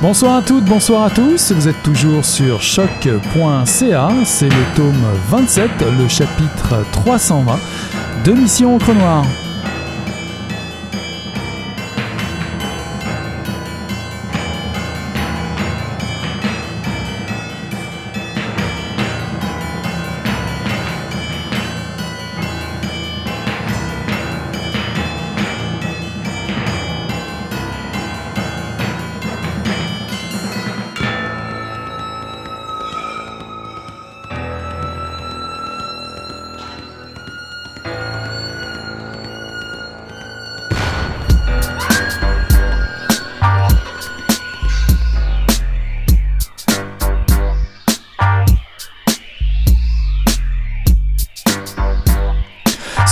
Bonsoir à toutes, bonsoir à tous. Vous êtes toujours sur choc.ca. C'est le tome 27, le chapitre 320 de Mission au Noir.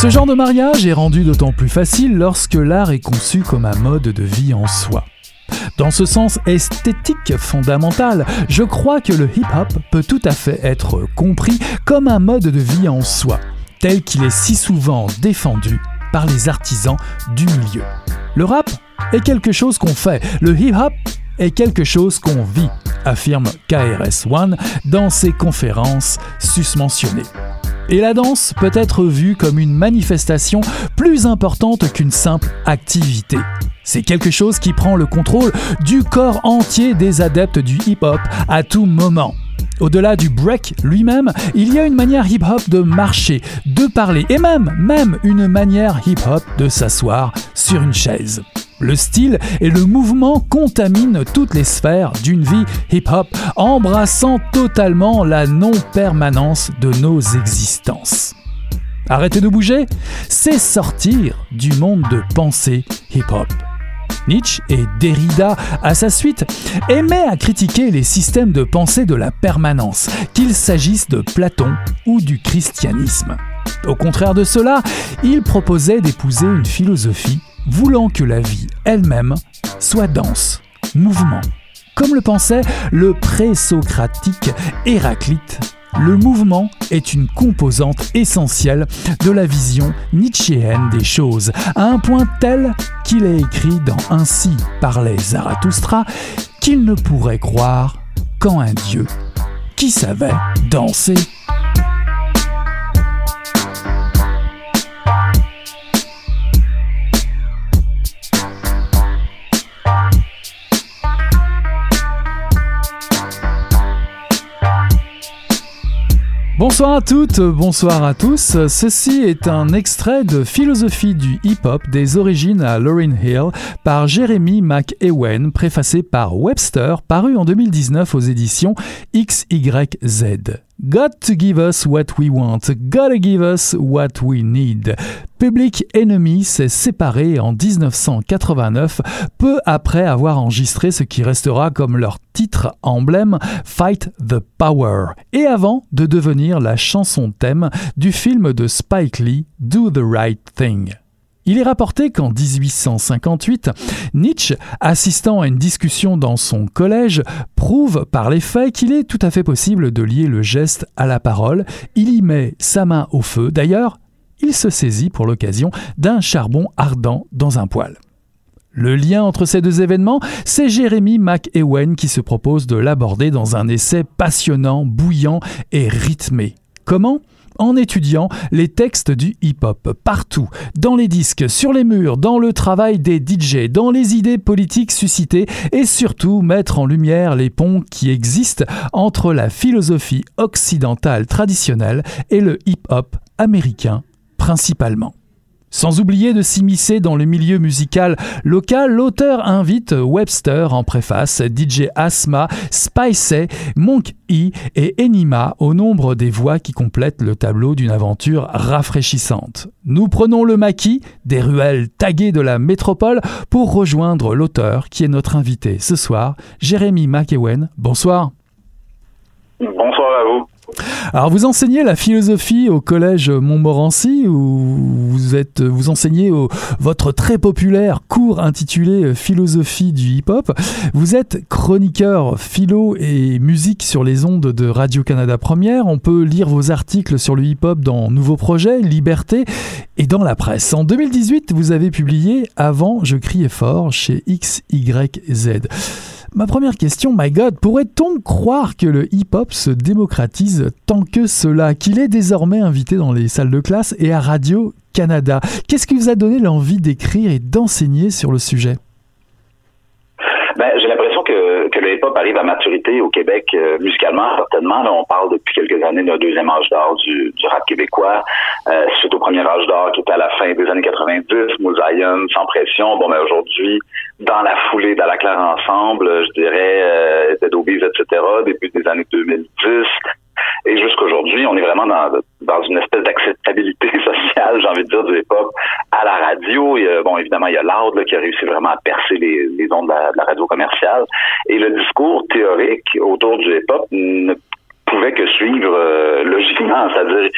Ce genre de mariage est rendu d'autant plus facile lorsque l'art est conçu comme un mode de vie en soi. Dans ce sens esthétique fondamental, je crois que le hip-hop peut tout à fait être compris comme un mode de vie en soi, tel qu'il est si souvent défendu par les artisans du milieu. Le rap est quelque chose qu'on fait, le hip-hop est quelque chose qu'on vit, affirme KRS-One dans ses conférences susmentionnées. Et la danse peut être vue comme une manifestation plus importante qu'une simple activité. C'est quelque chose qui prend le contrôle du corps entier des adeptes du hip-hop à tout moment. Au-delà du break lui-même, il y a une manière hip-hop de marcher, de parler et même, même une manière hip-hop de s'asseoir sur une chaise. Le style et le mouvement contaminent toutes les sphères d'une vie hip-hop, embrassant totalement la non-permanence de nos existences. Arrêter de bouger, c'est sortir du monde de pensée hip-hop. Nietzsche et Derrida, à sa suite, aimaient à critiquer les systèmes de pensée de la permanence, qu'il s'agisse de Platon ou du christianisme. Au contraire de cela, ils proposaient d'épouser une philosophie voulant que la vie elle-même soit danse, mouvement. Comme le pensait le présocratique Héraclite, le mouvement est une composante essentielle de la vision nietzschéenne des choses, à un point tel qu'il est écrit dans Ainsi parlait Zarathustra qu'il ne pourrait croire qu'en un dieu qui savait danser. Bonsoir à toutes, bonsoir à tous. Ceci est un extrait de Philosophie du hip-hop des origines à Lauryn Hill par Jeremy McEwen, préfacé par Webster, paru en 2019 aux éditions XYZ. Got to give us what we want, gotta give us what we need. Public Enemy s'est séparé en 1989, peu après avoir enregistré ce qui restera comme leur titre emblème Fight the Power, et avant de devenir la chanson thème du film de Spike Lee Do the Right Thing. Il est rapporté qu'en 1858, Nietzsche, assistant à une discussion dans son collège, prouve par les faits qu'il est tout à fait possible de lier le geste à la parole. Il y met sa main au feu. D'ailleurs, il se saisit pour l'occasion d'un charbon ardent dans un poêle. Le lien entre ces deux événements, c'est Jérémy McEwen qui se propose de l'aborder dans un essai passionnant, bouillant et rythmé. Comment? En étudiant les textes du hip-hop partout, dans les disques, sur les murs, dans le travail des DJ, dans les idées politiques suscitées et surtout mettre en lumière les ponts qui existent entre la philosophie occidentale traditionnelle et le hip-hop américain principalement. Sans oublier de s'immiscer dans le milieu musical local, l'auteur invite Webster en préface, DJ Asma, Spicey, Monk E et Enima au nombre des voix qui complètent le tableau d'une aventure rafraîchissante. Nous prenons le maquis des ruelles taguées de la métropole pour rejoindre l'auteur qui est notre invité ce soir, Jérémy McEwen. Bonsoir. Bonsoir à vous. Alors vous enseignez la philosophie au collège Montmorency où vous êtes vous enseignez votre très populaire cours intitulé Philosophie du hip-hop. Vous êtes chroniqueur philo et musique sur les ondes de Radio-Canada Première. On peut lire vos articles sur le hip-hop dans Nouveaux projets, Liberté et dans la presse. En 2018, vous avez publié Avant je criais fort chez XYZ. Ma première question, my God, pourrait-on croire que le hip-hop se démocratise tant que cela, qu'il est désormais invité dans les salles de classe et à Radio-Canada Qu'est-ce qui vous a donné l'envie d'écrire et d'enseigner sur le sujet? Ben, que, que le hip-hop arrive à maturité au Québec euh, musicalement, certainement. Là, on parle depuis quelques années d'un deuxième âge d'or du, du, rap québécois, euh, suite au premier âge d'or qui était à la fin des années 90, Moussaïon, Sans Pression. Bon, mais aujourd'hui, dans la foulée dans la Claire Ensemble, je dirais euh, Dead etc., début des années 2010, et jusqu'aujourd'hui, on est vraiment dans, dans une espèce d'acceptabilité sociale, j'ai envie de dire, du hip-hop à la radio. bon, évidemment, il y a Loud qui a réussi vraiment à percer les, les ondes de la, de la, radio commerciale. Et le discours théorique autour du hip-hop ne pouvait que suivre euh, logiquement, c'est-à-dire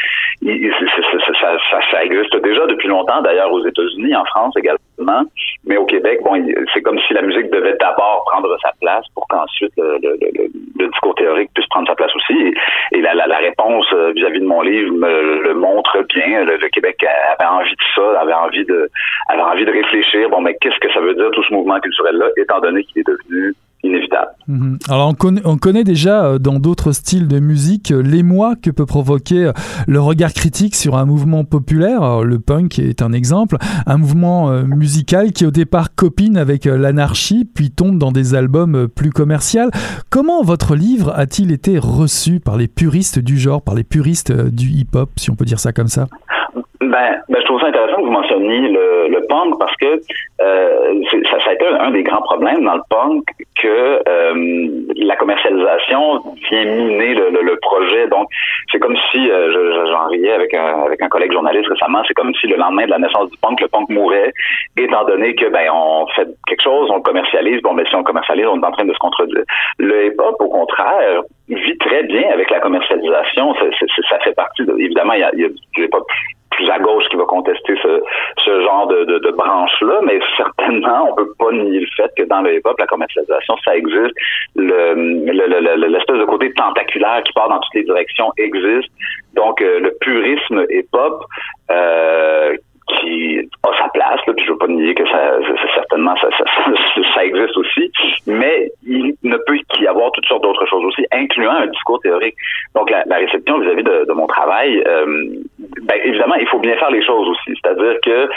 ça, ça, existe déjà depuis longtemps, d'ailleurs aux États-Unis, en France également, mais au Québec, bon, c'est comme si la musique devait d'abord prendre sa place pour qu'ensuite le, discours théorique puisse prendre sa place aussi. Et, la, réponse euh, vis-à-vis de mon livre me le montre bien. Le, Québec avait envie de ça, avait envie de, avait envie de réfléchir. Bon, mais qu'est-ce que ça veut dire tout ce mouvement culturel-là, étant donné qu'il est devenu inévitable. Mhm. Alors on connaît, on connaît, déjà euh, dans d'autres styles de musique euh, l'émoi que peut provoquer euh, le regard critique sur un mouvement populaire. le punk est un exemple, un mouvement musical qui au départ copine avec l'anarchie puis tombe dans des albums plus commerciaux. Comment votre livre a-t-il été reçu par les puristes du genre, par les puristes du hip-hop, si on peut dire ça comme ça? Ben, ben, je trouve ça intéressant que vous mentionniez le, le punk parce que euh, ça, a été un des grands problèmes dans le punk que euh, la commercialisation vient miner le, projet. Donc, c'est comme si, euh, j'en riais avec un, avec un collègue journaliste récemment, c'est comme si le lendemain de la naissance du punk, le punk mourait, étant donné que ben on fait quelque chose, on commercialise, bon, mais si on commercialise, on est en train de se contredire. Le hip-hop, au contraire, vit très bien avec la commercialisation. ça fait partie, de, évidemment, il y a, il y a du hip-hop plus à gauche qui va contester ce, genre de, branche-là, mais certainement, on peut pas nier le fait que dans le hip-hop, la commercialisation, ça existe. Le, l'espèce de côté tentaculaire qui part dans toutes les directions existe. Donc, euh, le purisme hip-hop, euh, qui a sa place, là, puis je veux pas nier que ça, certainement ça, existe aussi, mais il ne peut qu'y avoir toutes sortes d'autres choses aussi, incluant un discours théorique. Donc la, réception vis-à-vis de, de, mon travail, euh, ben, évidemment, il faut bien faire les choses aussi. C'est-à-dire que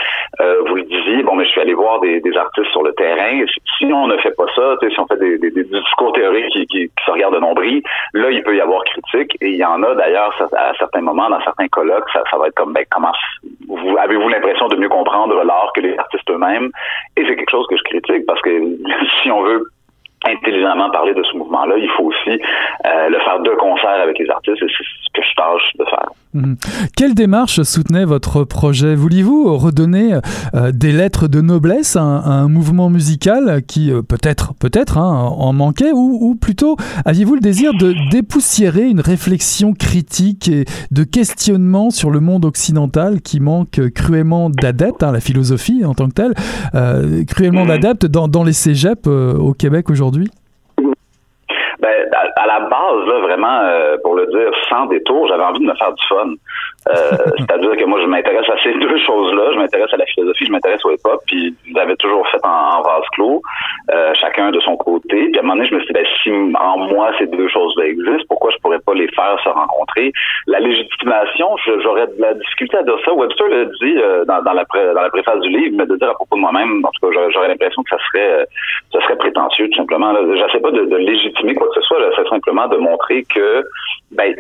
euh, vous le disiez, bon, mais je suis allé voir des, des, artistes sur le terrain. Si on ne fait pas ça, si on fait des, des, des discours théoriques qui, qui, qui, se regardent de nombril, là, il peut y avoir critique. Et il y en a d'ailleurs à certains moments, dans certains colloques, ça, ça va être comme ben comment vous avez-vous l'impression de mieux comprendre l'art que les artistes eux-mêmes? Et c'est quelque chose que je critique parce que si on veut intelligemment parler de ce mouvement-là, il faut aussi euh, le faire de concert avec les artistes et c'est ce que je tâche de faire. Mmh. Quelle démarche soutenait votre projet Vouliez-vous redonner euh, des lettres de noblesse à, à, un mouvement musical qui euh, peut-être peut-être hein, en manquait ou, ou plutôt aviez-vous le désir de dépoussiérer une réflexion critique et de questionnement sur le monde occidental qui manque cruellement d'adeptes, hein, la philosophie en tant que telle, euh, cruellement d'adeptes dans, dans les cégeps au Québec aujourd'hui? Ben, à, la base, là, vraiment, euh, pour le dire sans détour, j'avais envie de me faire du fun. Euh, c'est-à-dire que moi, je m'intéresse à ces deux choses-là. Je m'intéresse à la philosophie, je m'intéresse au hip-hop, puis j'avais toujours fait en, vase clos, euh, chacun de son côté. Puis à un moment donné, je me suis dit, ben, si en moi ces deux choses-là existent, pourquoi je pourrais pas les faire se rencontrer? La légitimation, j'aurais de la difficulté à dire ça. Webster l'a dit dans, dans, la dans la préface du livre, mais de dire à propos de moi-même, en tout cas, j'aurais l'impression que ça serait ça serait prétentieux, tout simplement. Je sais pas de, de légitimer quoi que ce soit, c'est simplement de montrer que ben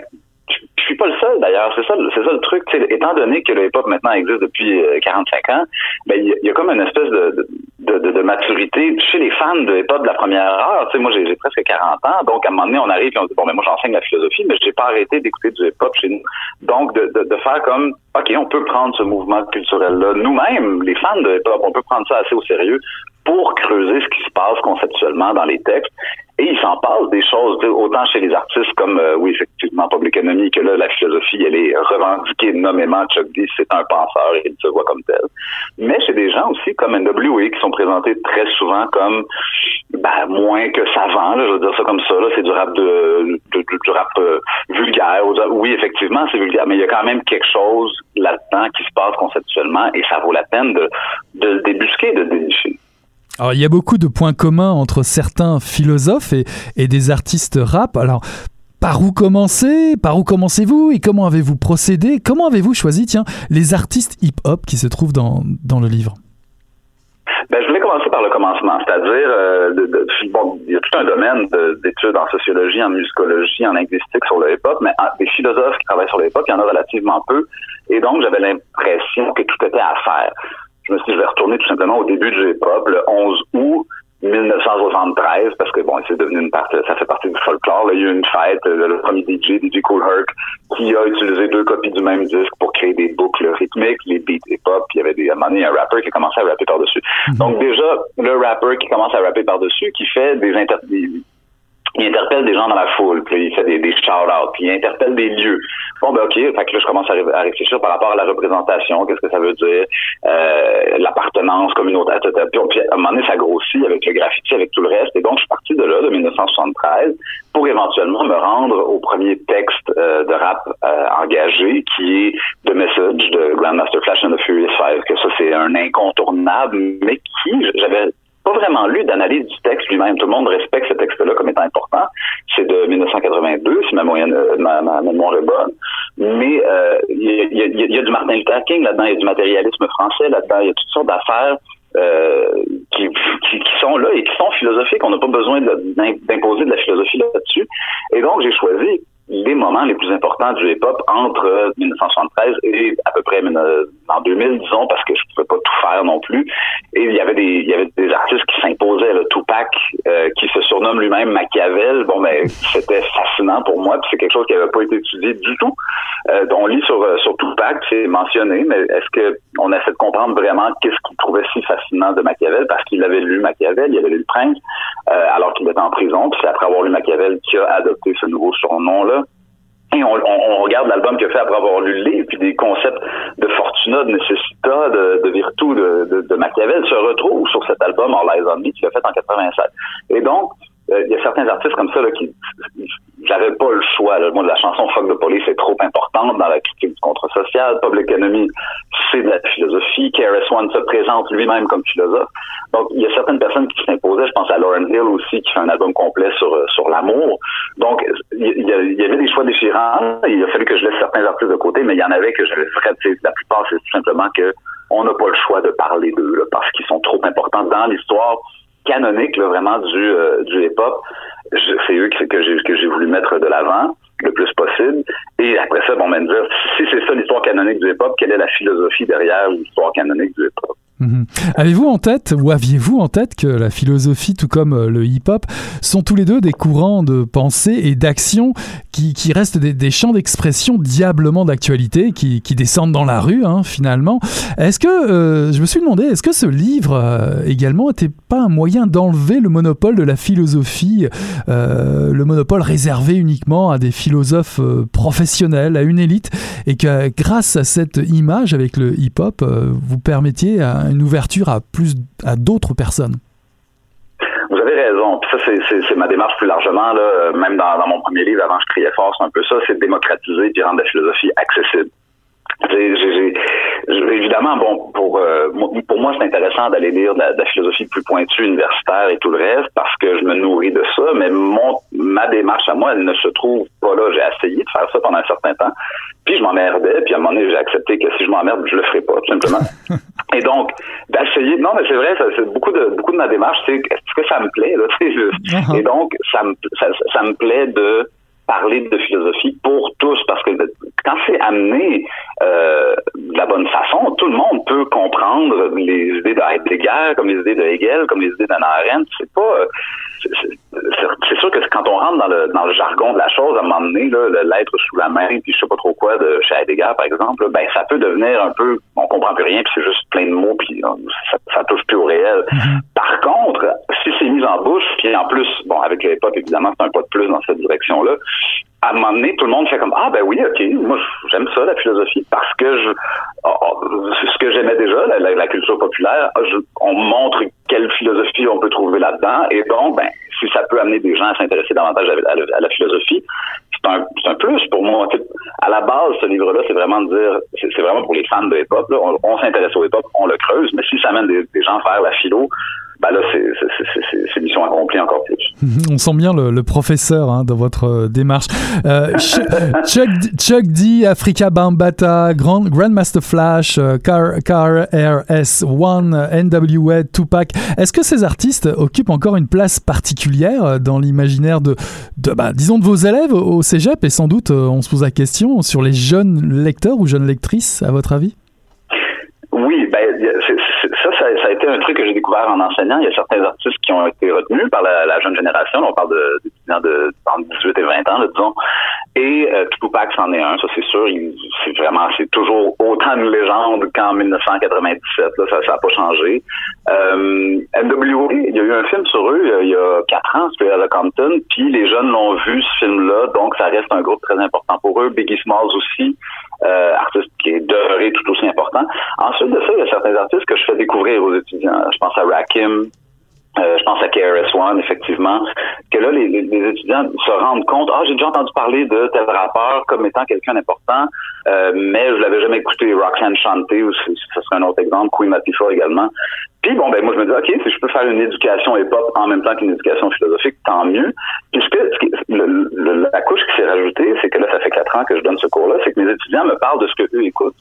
je suis pas le seul d'ailleurs, c'est ça, le truc. étant donné que le hip-hop maintenant existe depuis 45 euh, ans, ben il y, a comme une espèce de, maturité chez les fans de hip-hop de la première heure. Moi j'ai presque 40 ans, donc à un moment donné on arrive et on dit bon mais moi j'enseigne la philosophie, mais j'ai pas arrêté d'écouter du hip-hop chez nous. Donc de, de, de, faire comme ok on peut prendre ce mouvement culturel là nous-mêmes, les fans de hip-hop, on peut prendre ça assez au sérieux pour creuser ce qui se passe conceptuellement dans les textes. Et il s'en passe des choses, autant chez les artistes comme, euh, oui, effectivement, Public Enemy, que là, la philosophie, elle est revendiquée nommément. Chuck D, c'est un penseur et il se voit comme tel. Mais chez des gens aussi comme NWA qui sont présentés très souvent comme ben, moins que savants, là, je veux dire ça comme ça. Là, c'est du rap de, du rap euh, vulgaire. Oui, effectivement, c'est vulgaire, mais il y a quand même quelque chose là-dedans qui se passe conceptuellement et ça vaut la peine de, de le débusquer, de le dénicher. Alors, il y a beaucoup de points communs entre certains philosophes et, des artistes rap. Alors, par où commencer? Par où commencez-vous? Et comment avez-vous procédé? Comment avez-vous choisi, tiens, les artistes hip-hop qui se trouvent dans, dans le livre? Ben, je voulais commencer par le commencement, c'est-à-dire, euh, bon, il y a tout un domaine d'études en sociologie, en musicologie, en linguistique sur le hip-hop, mais des philosophes qui travaillent sur le hip-hop, il y en a relativement peu, et donc j'avais l'impression que tout était à faire. Je me suis dit, je vais retourner tout simplement au début du hip-hop, le 11 août, 1973 parce que bon c'est devenu une partie ça fait partie du folklore là. il y a eu une fête le premier DJ DJ Cool Herc qui a utilisé deux copies du même disque pour créer des boucles rythmiques les beats hip hop il y avait des à un moment donné, un rapper qui a commencé à rapper par dessus mhm. donc déjà le rapper qui commence à rapper par dessus qui fait des, inter il interpelle des gens dans la foule, puis il fait des, shout-outs, puis il interpelle des lieux. Bon, ben OK, fait que là, je commence à, réfléchir par rapport à la représentation, qu'est-ce que ça veut dire, euh, l'appartenance communautaire, etc. Puis, puis, à un moment donné, ça grossit avec le graffiti, avec tout le reste. Et donc, je suis parti de là, de 1973, pour éventuellement me rendre au premier texte euh, de rap euh, engagé, qui est The Message de Grandmaster Flash and the Furious Five, que ça, c'est un incontournable, mais qui, j'avais vraiment lu d'analyse du texte lui-même. Tout le monde respecte ce texte-là comme étant important. C'est de 1982, si ma, moyenne, euh, ma, ma mémoire est bonne. Mais euh, il y, a, y, a, du Martin Luther King là-dedans, il y a du matérialisme français là-dedans, il y a toutes sortes d'affaires euh, qui, sont là et qui sont philosophiques. On n'a pas besoin d'imposer de la philosophie là-dessus. Et donc, j'ai choisi les moments les plus importants du hip-hop entre 1973 et à peu près en 2000, disons, parce que je pouvais pas tout faire non plus. Et il y avait des, il y avait des artistes qui s'imposaient, le Tupac, euh, qui se surnomme lui-même Machiavel. Bon, ben, c'était fascinant pour moi, puis c'est quelque chose qui n'avait pas été étudié du tout. Euh, on lit sur, euh, Tupac, c'est mentionné, mais est-ce que on essaie de comprendre vraiment qu'est-ce qu'il trouvait si fascinant de Machiavel, parce qu'il avait lu Machiavel, il avait lu Le Prince, euh, alors qu'il était en prison, puis c'est après avoir lu Machiavel qu'il a adopté ce nouveau surnom-là. Et on, on, regarde l'album qu'il a fait après avoir lu le livre, puis des concepts de Fortuna, de Necessita, de, Virtu, de, de, de, Machiavel se retrouvent sur cet album All Eyes on Me qu'il a fait en 87. Et donc, euh, il y a certains artistes comme ça là, qui j'avais pas le choix. Là. Moi, la chanson Fuck de Police est trop importante dans la critique du contre-social. Public Enemy, c'est de la philosophie. KRS One se présente lui-même comme philosophe. Donc, il y a certaines personnes qui s'imposaient. Je pense à Lauren Hill aussi, qui fait un album complet sur euh, sur l'amour. Donc, il y, avait des choix déchirants. Il a fallu que je laisse certains artistes de côté, mais il y en avait que j'avais fait. La plupart, c'est tout simplement que on n'a pas le choix de parler d'eux parce qu'ils sont trop importants dans l'histoire canonique là, vraiment du, euh, du hip-hop. C'est eux que, j'ai que j'ai voulu mettre de l'avant le plus possible. Et après ça, bon, ben dire, si c'est ça l'histoire canonique du hip-hop, quelle est la philosophie derrière l'histoire canonique du hip-hop? Mhm. Avez-vous en tête, ou aviez-vous en tête que la philosophie, tout comme euh, le hip-hop, sont tous les deux des courants de pensée et d'action qui, qui, restent des, des champs d'expression diablement d'actualité, qui, qui, descendent dans la rue, hein, finalement. Est-ce que, euh, je me suis demandé, est-ce que ce livre euh, également n'était pas un moyen d'enlever le monopole de la philosophie, euh, le monopole réservé uniquement à des philosophes professionnels, à une élite, et que grâce à cette image avec le hip-hop, vous permettiez une ouverture à plus à d'autres personnes? Ça, c'est ma démarche plus largement. Là. Même dans, mon premier livre, avant, je criais fort, c'est un peu ça, c'est de démocratiser et rendre la philosophie accessible. Évidemment, bon, pour euh, pour moi, c'est intéressant d'aller lire de la, philosophie plus pointue, universitaire et tout le reste, parce que je me nourris de ça. Mais mon ma démarche à moi, elle ne se trouve pas là. J'ai essayé de faire ça pendant un certain temps, puis je m'emmerdais. Puis à un moment donné, j'ai accepté que si je m'emmerde, je le ferai pas, tout simplement. et donc, d'essayer. Non, mais c'est vrai, c'est beaucoup de beaucoup de ma démarche, c'est est-ce que ça me plaît là, uh-huh. Et donc, ça me ça, ça me plaît de parler de philosophie pour tous, parce que quand c'est amené euh, de la bonne façon, tout le monde peut comprendre les idées de Heidegger, comme les idées de Hegel, comme les idées d'Anna Arendt. C'est pas, c'est sûr que quand on rentre dans le, dans le jargon de la chose, à un moment donné, l'être sous la main, puis je sais pas trop quoi de chez Heidegger, par exemple, ben ça peut devenir un peu, on comprend plus rien, puis c'est juste plein de mots, puis euh, ça, ça touche plus au réel. Mm-hmm. Par contre, si c'est mis en bouche, puis en plus, bon, avec l'époque, évidemment, c'est un pas de plus dans cette direction-là, à un tout le monde fait comme ah ben oui, ok, moi j'aime ça la philosophie parce que je oh, oh, ce que j'aimais déjà la, culture populaire, je, on montre quelle philosophie on peut trouver là-dedans et donc ben si ça peut amener des gens à s'intéresser davantage à, la philosophie, c'est un, un plus pour moi. À la base, ce livre-là, c'est vraiment de dire, c'est vraiment pour les fans de hip-hop. On, s'intéresse au hip-hop, on le creuse, mais si ça amène des, des gens faire la philo, ben là, c'est mission accomplie encore plus. On sent bien le, professeur hein, dans votre euh, démarche. Euh, Chuck, Chuck D, Africa Bambata, Grand, Grandmaster Flash, euh, KRS-One, NWA, Tupac. Est-ce que ces artistes occupent encore une place particulière dans l'imaginaire de, de bah, disons, de vos élèves au cégep? Et sans doute, on se pose la question sur les jeunes lecteurs ou jeunes lectrices, à votre avis? Oui, ben, ça, ça, a été un truc que j'ai découvert en enseignant. Il y a certains artistes qui ont été retenus par la, jeune génération. On parle d'étudiants de, de, 18 et 20 ans, là, disons. Et euh, Tupac c'en est un, ça c'est sûr. C'est vraiment, c'est toujours autant de légende qu'en 1997. Là, ça n'a pas changé. Euh, NWA, il y a eu un film sur eux il y a quatre ans, c'était à la Compton. Puis les jeunes l'ont vu ce film-là, donc ça reste un groupe très important pour eux. Biggie Smalls aussi euh, artiste qui est demeuré tout aussi important. Ensuite de ça, il y a certains artistes que je fais découvrir aux étudiants. Je pense à Rakim, euh, je pense à KRS-One, effectivement, que là, les, étudiants se rendent compte, ah, j'ai déjà entendu parler de tel rappeur comme étant quelqu'un d'important, euh, mais je l'avais jamais écouté, Roxanne chanter, ou ce serait un autre exemple, Queen Latifah également. Puis bon, ben moi je me dis, ok, si je peux faire une éducation hip-hop en même temps qu'une éducation philosophique, tant mieux. Le, la couche qui s'est rajoutée, c'est que là, ça fait quatre ans que je donne ce cours-là, c'est que mes étudiants me parlent de ce que eux écoutent.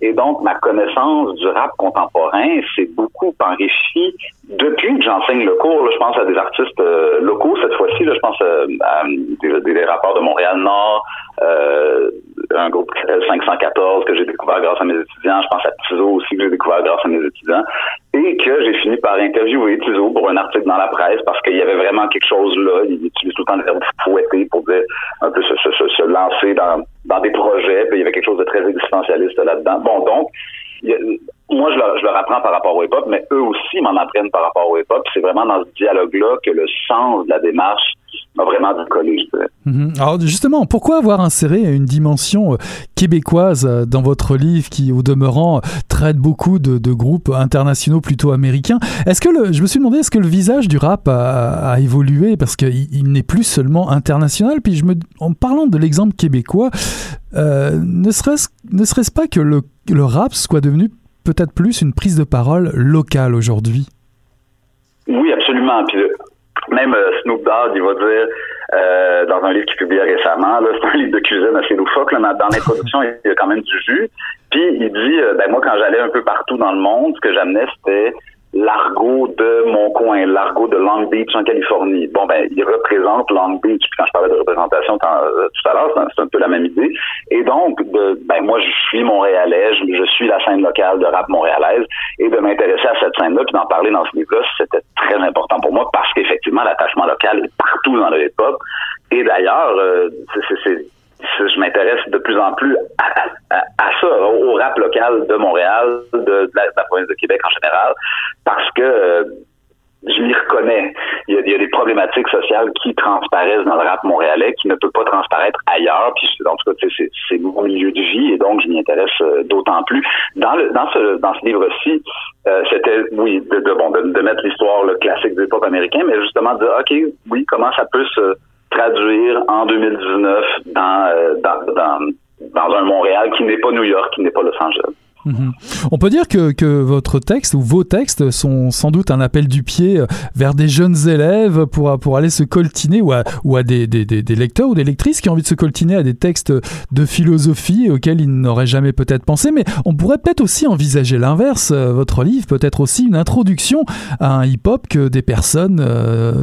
Et donc, ma connaissance du rap contemporain s'est beaucoup enrichie depuis que j'enseigne le cours. Je pense à des artistes euh, locaux cette fois-ci. je pense euh, à, des, des, rappeurs de Montréal-Nord, euh, un groupe 514 que j'ai découvert grâce à mes étudiants. Je pense à Tizo aussi que j'ai découvert grâce à mes étudiants. Et que j'ai fini par interviewer Tizo pour un article dans la presse parce qu'il y avait vraiment quelque chose là. Il utilise tout le temps le verbe fouetter pour dire un peu se lancer dans, dans des projets. Puis il y avait quelque chose de très existentialiste là-dedans. Bon, donc, moi, je leur, je apprends par rapport au hip-hop, mais eux aussi m'en apprennent par rapport au hip-hop. C'est vraiment dans ce dialogue-là que le sens de la démarche a vraiment décollé, je dirais. Mhm. Alors justement, pourquoi avoir inséré une dimension euh, québécoise euh, dans votre livre qui, au demeurant, traite beaucoup de, groupes internationaux plutôt américains? Est-ce que le, je me suis demandé, est-ce que le visage du rap a, évolué? Parce qu'il il, n'est plus seulement international Puis je me, en parlant de l'exemple québécois, euh, ne serait-ce serait pas que le, le rap soit devenu peut-être plus une prise de parole locale aujourd'hui? Oui, absolument. Puis même euh, Snoop Dogg, il va dire euh, dans un livre qu'il publie récemment, c'est un livre de cuisine assez loufoque, là, dans l'introduction, il y a quand même du jus. Puis il dit, euh, ben moi quand j'allais un peu partout dans le monde, ce que j'amenais c'était l'argot de mon coin, l'argot de Long Beach en Californie. Bon, ben, il représente Long Beach. Puis quand je parlais de représentation euh, tout à l'heure, c'est un peu la même idée. Et donc, ben, moi, je suis montréalais, je, je, suis la scène locale de rap montréalaise, et de m'intéresser à cette scène-là, puis d'en parler dans ce livre-là, c'était très important pour moi parce qu'effectivement, l'attachement local est partout dans le hip-hop. Et d'ailleurs, euh, c'est je m'intéresse de plus en plus à, ça, au rap local de Montréal, de, la, province de Québec en général, parce que euh, je m'y reconnais. Il y, a, des problématiques sociales qui transparaissent dans le rap montréalais, qui ne peuvent pas transparaître ailleurs. Puis en tout cas, c'est mon milieu de vie et donc je m'y intéresse euh, d'autant plus. Dans le dans ce dans ce livre-ci, euh, c'était oui de, de bon de, mettre l'histoire classique du pop américain, mais justement de dire ok oui comment ça peut se traduire en 2019 euh, dans, dans, dans, un Montréal qui n'est pas New York, qui n'est pas Los Angeles. Mhm. On peut dire que, que, votre texte ou vos textes sont sans doute un appel du pied euh, vers des jeunes élèves pour, pour aller se coltiner ou à, ou à des, des, des, lecteurs ou des lectrices qui ont envie de se coltiner à des textes de philosophie auxquels ils n'auraient jamais peut-être pensé. Mais on pourrait peut-être aussi envisager l'inverse. Euh, votre livre peut être aussi une introduction à un hip-hop que des personnes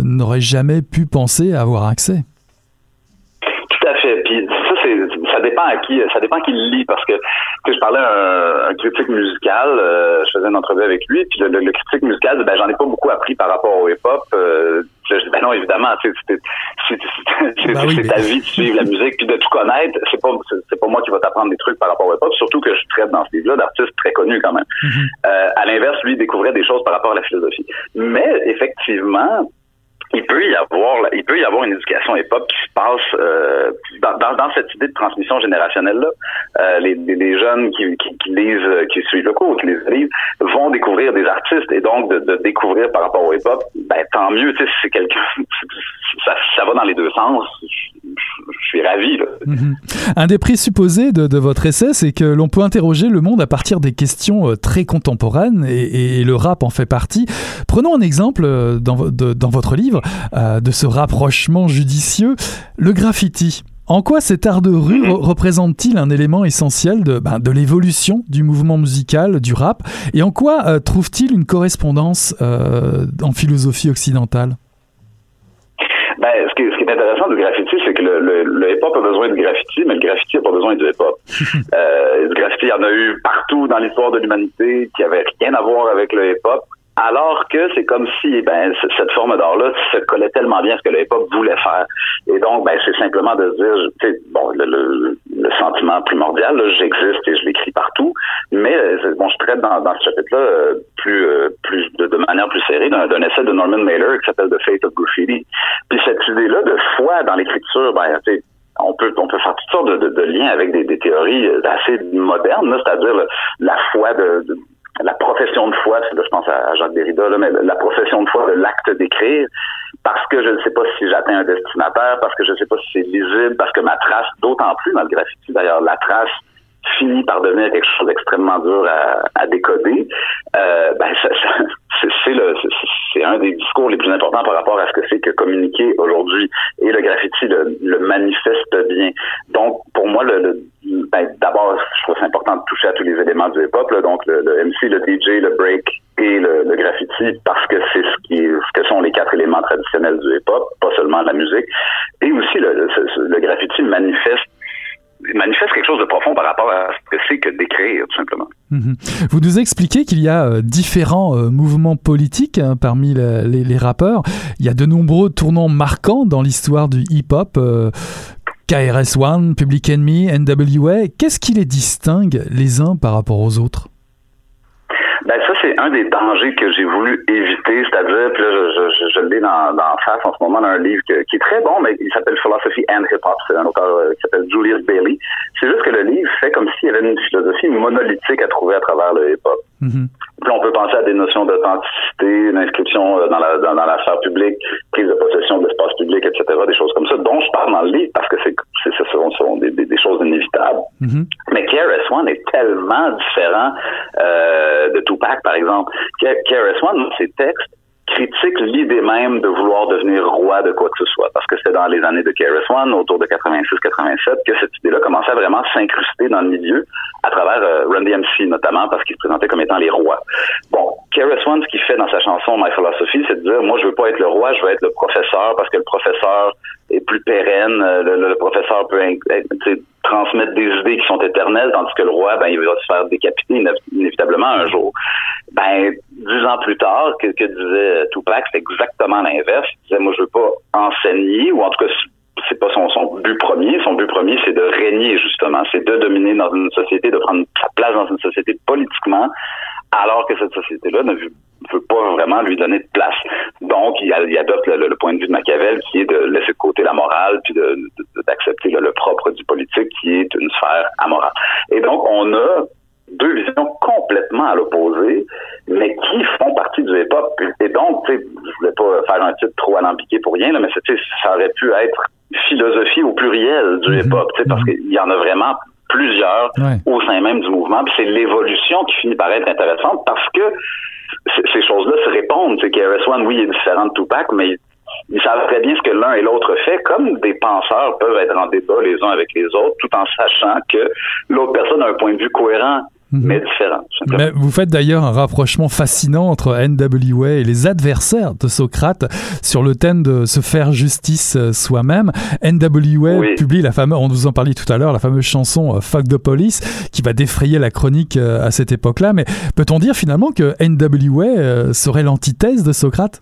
n'auraient jamais pu penser avoir accès ça dépend à qui, ça dépend qui le lit parce que, je parlais à un, critique musical, euh, je faisais une entrevue avec lui, puis le, critique musical, ben j'en ai pas beaucoup appris par rapport au hip-hop. Euh, je dis ben non évidemment, c'est bah ta vie de suivre la musique puis de tout connaître. C'est pas c'est pas moi qui va t'apprendre des trucs par rapport au hip-hop, surtout que je traite dans ce livre-là d'artistes très connus quand même. Mm-hmm. euh, à l'inverse, lui il découvrait des choses par rapport à la philosophie. Mais effectivement, il peut y avoir il peut y avoir une éducation hip-hop qui se passe euh, dans, dans, dans, cette idée de transmission générationnelle là euh, les, les, jeunes qui, qui, qui, lisent qui suivent le cours qui lisent le livre vont découvrir des artistes et donc de, de découvrir par rapport au hip-hop ben tant mieux tu sais c'est quelqu'un ça, ça va dans les deux sens je, suis ravi. Mhm. Un des présupposés de, de votre essai, c'est que l'on peut interroger le monde à partir des questions euh, très contemporaines et, le rap en fait partie. Prenons un exemple euh, dans, dans votre livre euh, de ce rapprochement judicieux, le graffiti. En quoi cet art de rue représente-t-il un élément essentiel de, ben, de l'évolution du mouvement musical, du rap? Et en quoi trouve-t-il une correspondance en philosophie occidentale? Ben, ce, qui, ce qui est intéressant du graffiti, c'est que le, le, hip-hop a besoin de graffiti, mais le graffiti n'a pas besoin du hip-hop. euh, le graffiti, il y en a eu partout dans l'histoire de l'humanité qui avait rien à voir avec le hip-hop. Alors que c'est comme si ben, cette forme d'art-là se collait tellement bien à ce que le hip-hop voulait faire. Et donc, ben, c'est simplement de se dire, bon, le, le, le sentiment primordial, j'existe et je l'écris partout, mais euh, bon, je traite dans, dans ce chapitre-là euh, plus, euh, plus de, de, manière plus serrée d'un essai de Norman Mailer qui s'appelle The Fate of Graffiti. Puis cette idée-là de foi dans l'écriture, ben, on peut on peut faire toutes sortes de, de, liens avec des, des, théories assez modernes, c'est-à-dire la foi de, la profession de foi, je pense à Jacques Derrida, là, mais la profession de foi de l'acte d'écrire, parce que je ne sais pas si j'atteins un destinataire, parce que je ne sais pas si c'est lisible, parce que ma trace, d'autant plus dans le graffiti d'ailleurs, la trace finit par devenir quelque chose d'extrêmement dur à, à décoder, euh, ben c'est le c'est un des discours les plus importants par rapport à ce que c'est que communiquer aujourd'hui. Et le graffiti le, le, manifeste bien. Donc pour moi le, ben, d'abord je trouve c'est important de toucher à tous les éléments du hip-hop donc le, MC, le DJ, le break et le, graffiti parce que c'est ce qui ce que sont les quatre éléments traditionnels du hip-hop, pas seulement la musique. Et aussi le, le graffiti manifeste manifeste quelque chose de profond par rapport à ce que c'est que d'écrire, tout simplement. Mhm. Vous nous expliquez qu'il y a euh, différents euh, mouvements politiques hein, parmi les, rappeurs. Il y a de nombreux tournants marquants dans l'histoire du hip-hop. Euh, KRS-One, Public Enemy, NWA, qu'est-ce qui les distingue les uns par rapport aux autres? Ben ça, c'est un des dangers que j'ai voulu éviter, c'est-à-dire, puis là, je, je, je l'ai dans, dans face en ce moment dans un livre qui est très bon, mais il s'appelle Philosophy and Hip Hop. C'est un auteur euh, qui s'appelle Julius Bailey. C'est juste que le livre fait comme s'il y avait une philosophie monolithique à trouver à travers le hip-hop. Mm-hmm. Puis on peut penser à des notions d'authenticité, une inscription euh, dans la dans, dans la sphère publique, prise de possession etc., des choses comme ça, dont je parle dans le livre parce que c'est ce sont, sont des, des, choses inévitables. Mm-hmm. Mais KRS-One est tellement différent euh, de Tupac, par exemple. KRS-One, ses textes critique l'idée même de vouloir devenir roi de quoi que ce soit, parce que c'était dans les années de KRS-One, autour de 86-87, que cette idée-là commençait à vraiment s'incruster dans le milieu à travers euh, Run DMC notamment, parce qu'il se présentait comme étant les rois. Bon, KRS-One, ce qu'il fait dans sa chanson My Philosophy, c'est de dire, moi, je veux pas être le roi, je veux être le professeur, parce que le professeur est plus pérenne, euh, le, professeur peut transmettre des idées qui sont éternelles, tandis que le roi, ben, il va se faire décapiter inévitablement un jour. Ben, dix ans plus tard, que, que disait Tupac, c'est exactement l'inverse. Il disait, moi, je veux pas enseigner, ou en tout cas, c'est pas son, son but premier. Son but premier, c'est de régner, justement. C'est de dominer dans une société, de prendre sa place dans une société politiquement, alors que cette société-là ne veut pas vraiment lui donner de place. Donc, il, adopte le, point de vue de Machiavel, qui est de laisser de côté la morale, puis d'accepter le propre du politique, qui est une sphère amorale. Et donc, on a deux visions complètement à l'opposé, mais qui font partie du hip-hop. Et donc, je voulais pas faire un titre trop alambiqué pour rien, là, mais ça aurait pu être philosophie au pluriel du mhm. hip-hop, tu sais, parce mhm. qu'il y en a vraiment plusieurs au sein même du mouvement. Puis c'est l'évolution qui finit par être intéressante parce que ces choses-là se répondent. C'est KRS-One, oui, il est différent de Tupac, mais ils savent très bien ce que l'un et l'autre fait, comme des penseurs peuvent être en débat les uns avec les autres, tout en sachant que l'autre personne a un point de vue cohérent. Mais différent. Mais vous faites d'ailleurs un rapprochement fascinant entre NWA et les adversaires de Socrate sur le thème de se faire justice euh, soi-même. NWA publie la fameuse, on vous en parlait tout à l'heure, la fameuse chanson euh, Fuck the Police qui va défrayer la chronique euh, à cette époque-là. Mais peut-on dire finalement que NWA serait l'antithèse de Socrate?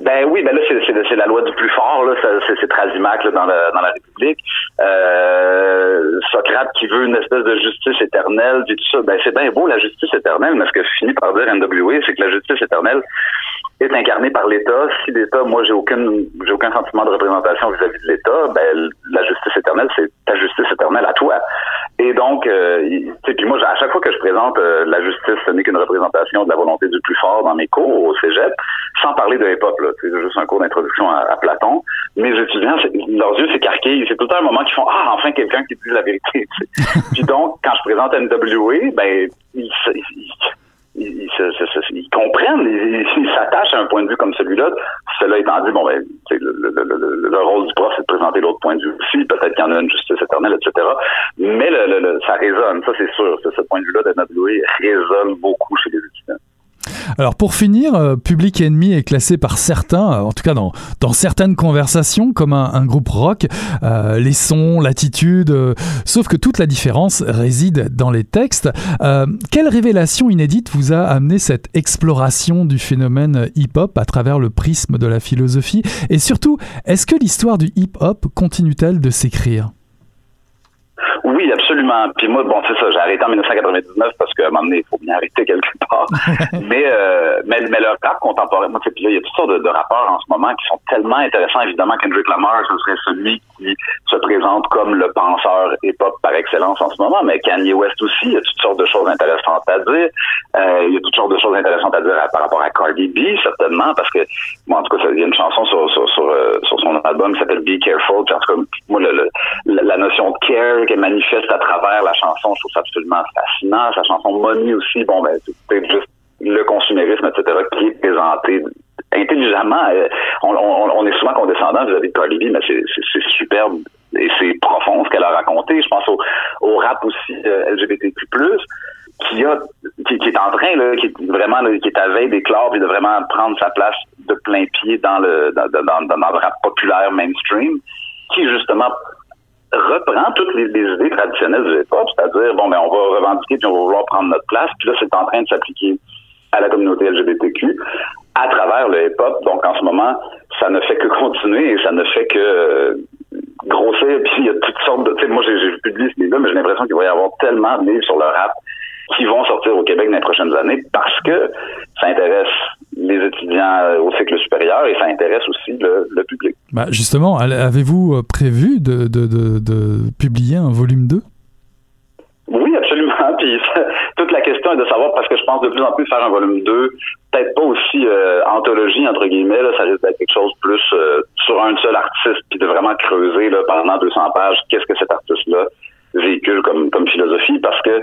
Ben oui, ben là, c'est la loi du plus fort, là, c'est Trasimac là, dans, la, dans la République. Euh, Socrate qui veut une espèce de justice éternelle, dit tout ça. Ben c'est bien beau la justice éternelle, mais ce que finit par dire NWA, c'est que la justice éternelle est incarnée par l'État. Si l'État, moi, j'ai aucun, j'ai aucun sentiment de représentation vis-à-vis de l'État, ben la justice éternelle, c'est ta justice éternelle à toi. Et donc, euh, puis moi, à chaque fois que je présente euh, la justice, ce n'est qu'une représentation de la volonté du plus fort dans mes cours au cégep, sans parler de hip-hop, là. C'est juste un cours d'introduction à, Platon. Mes étudiants, leurs yeux s'écarquillent. C'est tout le temps un moment qu'ils font Ah, enfin quelqu'un qui dit la vérité. Puis donc, quand je présente NWA, ben, ils, ils, ils, comprennent, ils s'attachent à un point de vue comme celui-là. Cela étant dit, bon, ben, le, rôle du prof, c'est de présenter l'autre point de vue aussi. Peut-être qu'il y en a une justice éternelle, etc. Mais ça résonne, ça c'est sûr. Ce point de vue-là d'NWA résonne beaucoup chez les étudiants. Alors pour finir, euh, Public Enemy est classé par certains, euh, en tout cas dans, certaines conversations, comme un, groupe rock. Euh, les sons, l'attitude, sauf que toute la différence réside dans les textes. quelle révélation inédite vous a amené cette exploration du phénomène hip-hop à travers le prisme de la philosophie? Et surtout, est-ce que l'histoire du hip-hop continue-t-elle de s'écrire? Oui, absolument. Puis moi, bon, c'est ça, j'ai arrêté en 1999 parce qu'à un moment donné, il faut bien arrêter quelque part. mais, euh, mais, mais le rap contemporain, moi, puis là, il y a toutes sortes de, de rappeurs en ce moment qui sont tellement intéressants. Évidemment, Kendrick Lamar, ce serait celui qui se présente comme le penseur hip-hop par excellence en ce moment, mais Kanye West aussi, il y a toutes sortes de choses intéressantes à dire. Euh, il y a toutes sortes de choses intéressantes à dire par rapport à Cardi B, certainement, parce que, bon, en tout cas, il y a une chanson sur, sur, sur, euh, sur son album qui s'appelle Be Careful. en tout cas, moi, le, la notion de care est manifeste à travers la chanson, je trouve ça absolument fascinant. Sa chanson Money aussi, bon, ben, c'est juste le consumérisme, etc., qui est présenté intelligemment. Euh, on, on, on est souvent condescendant vis-à-vis de Cardi mais c'est superbe et c'est profond ce qu'elle a raconté. Je pense au, rap aussi euh, LGBTQ+, qui a qui, qui, est en train là, qui est vraiment qui est à veille d'éclore et de vraiment prendre sa place de plein pied dans le dans, dans le rap populaire mainstream, qui justement reprend toutes les, idées traditionnelles du hip-hop, c'est-à-dire, bon, ben, on va revendiquer puis on va vouloir prendre notre place, puis là, c'est en train de s'appliquer à la communauté LGBTQ à travers le hip-hop. Donc, en ce moment, ça ne fait que continuer et ça ne fait que euh, grossir. Puis, il y a toutes sortes de... Tu sais, moi, j'ai publié ce livre mais j'ai l'impression qu'il va y avoir tellement de livres sur le rap qui vont sortir au Québec dans les prochaines années parce que ça intéresse les étudiants euh, au cycle supérieur et ça intéresse aussi le, public. Bah justement, avez-vous euh, prévu de, de, de, publier un volume 2? Oui, absolument. Puis toute la question est de savoir, parce que je pense de plus en plus faire un volume 2, peut-être pas aussi euh, anthologie, entre guillemets, là, ça risque d'être quelque chose plus sur un seul artiste, puis de vraiment creuser là, pendant 200 pages qu'est-ce que cet artiste-là véhicule comme, comme philosophie, parce que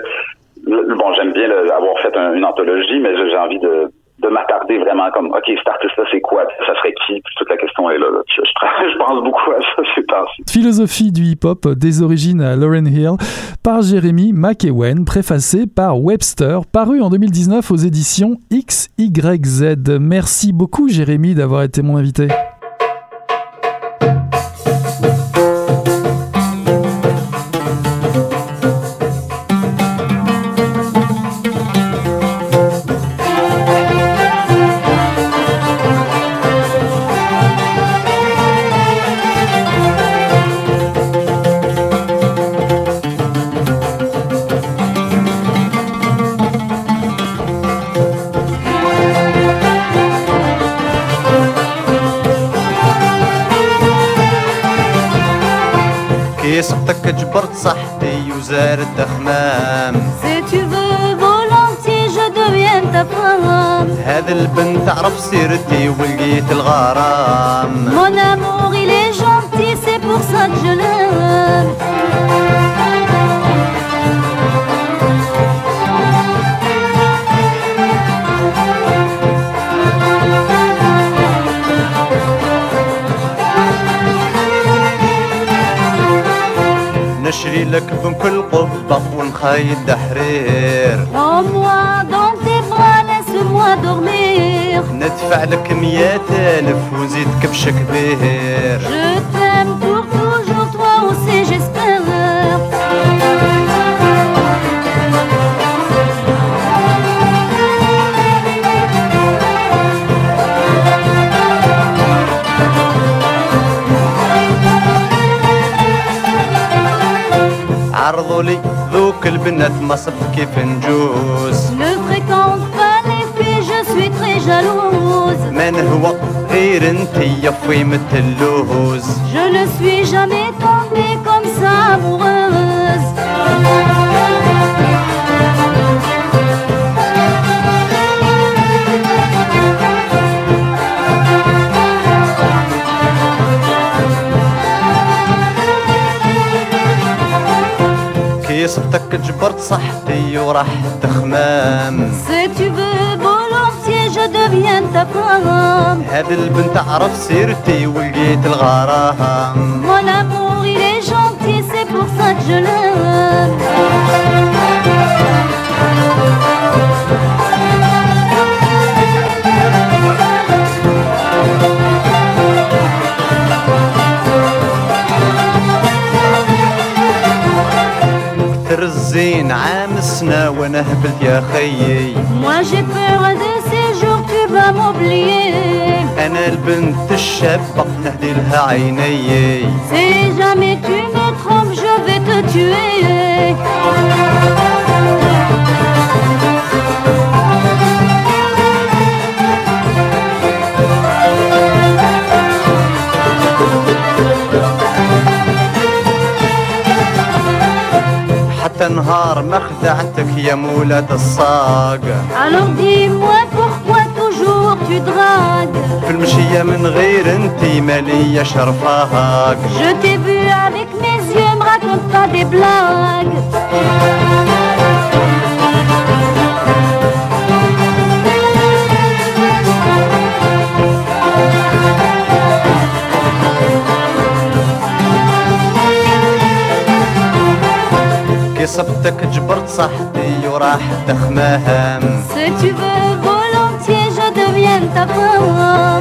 bon, j'aime bien avoir fait une anthologie, mais j'ai envie de, de m'attarder vraiment comme, OK, cet artiste-là, c'est quoi? Ça serait qui? toute la question est là. Je, pense beaucoup à ça ces temps-ci. Philosophie du hip-hop des origines à Lauren Hill par Jérémy McEwen, préfacé par Webster, paru en 2019 aux éditions XYZ. Merci beaucoup, Jérémy, d'avoir été mon invité. Si tu veux volontiers je deviens ta femme. Mon amour لك بنكل قبة ونخيد حرير عموا دون تبغى نسلم ندفع لك مية ألف ونزيدك بشكبير عرضوا لي ذوك البنات ما صب كيف نجوز Ne fréquente pas les filles, je suis très jalouse من هو غير انتي يا فويمة اللوز Je ne suis jamais tombée comme ça صرتك جبرت صحتي وراح تخمام. هاد البنت عرف سيرتي ولقيت الغرام. مولا موغي لي جونتي سي بوغ سا جلام ذكر الزين عام السنة وأنا هبلت يا خيي موا جي بيغ دي سيجور تو أنا البنت الشابة نهدي لها عيني سي جامي تو جو في تو تويي حتى نهار ما خدعتك يا مولات الصاق Alors dis-moi pourquoi toujours tu dragues. في المشية من غير انتي مالية شرفاك Je t'ai vu avec mes yeux, me raconte pas des blagues. اللي صبتك جبرت صاحبي وراح تخمها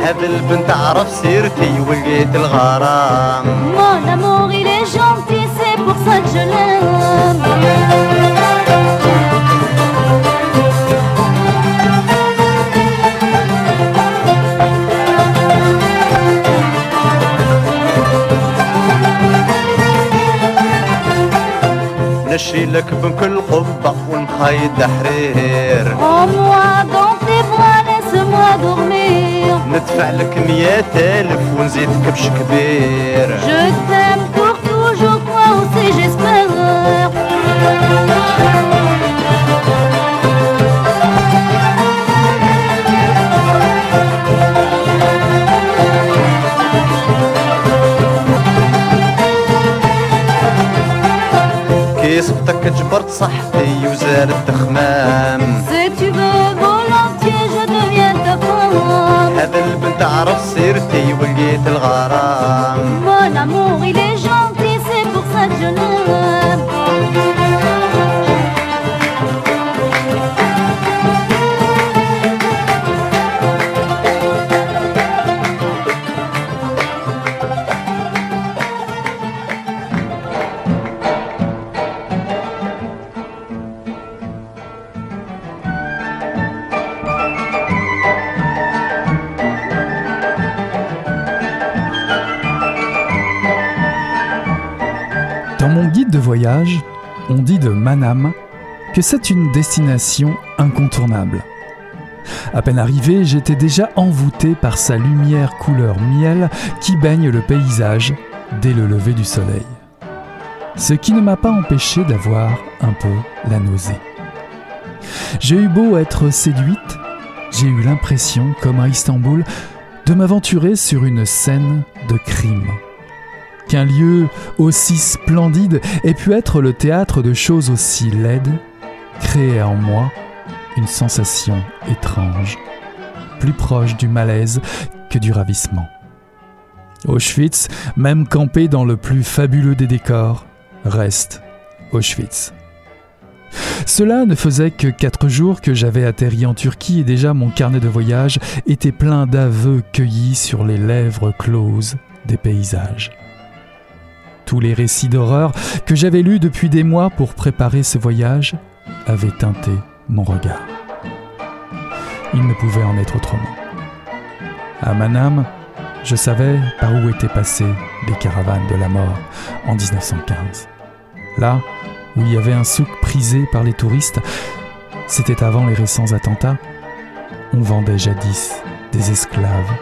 هاد البنت عرف سيرتي ولقيت الغرام. مون اموغ الي جونتي سي بوغ سا جلام نشيلك بكل قبة ونخيد حرير ندفع لك مية ألف ونزيدك بش كبير جدا حياتك جبرت صحتي وزارت خمام زيتي هذا البنت عرف سيرتي ولقيت الغرام. مون اموري لي جونتي سي بوغ سا Manam que c'est une destination incontournable. À peine arrivé, j'étais déjà envoûté par sa lumière couleur miel qui baigne le paysage dès le lever du soleil. Ce qui ne m'a pas empêché d'avoir un peu la nausée. J'ai eu beau être séduite, j'ai eu l'impression, comme à Istanbul, de m'aventurer sur une scène de crime qu'un lieu aussi splendide ait pu être le théâtre de choses aussi laides, créait en moi une sensation étrange, plus proche du malaise que du ravissement. Auschwitz, même campé dans le plus fabuleux des décors, reste Auschwitz. Cela ne faisait que quatre jours que j'avais atterri en Turquie et déjà mon carnet de voyage était plein d'aveux cueillis sur les lèvres closes des paysages. Tous les récits d'horreur que j'avais lus depuis des mois pour préparer ce voyage avaient teinté mon regard. Il ne pouvait en être autrement. À Manam, je savais par où étaient passées les caravanes de la mort en 1915. Là où il y avait un souk prisé par les touristes, c'était avant les récents attentats. On vendait jadis des esclaves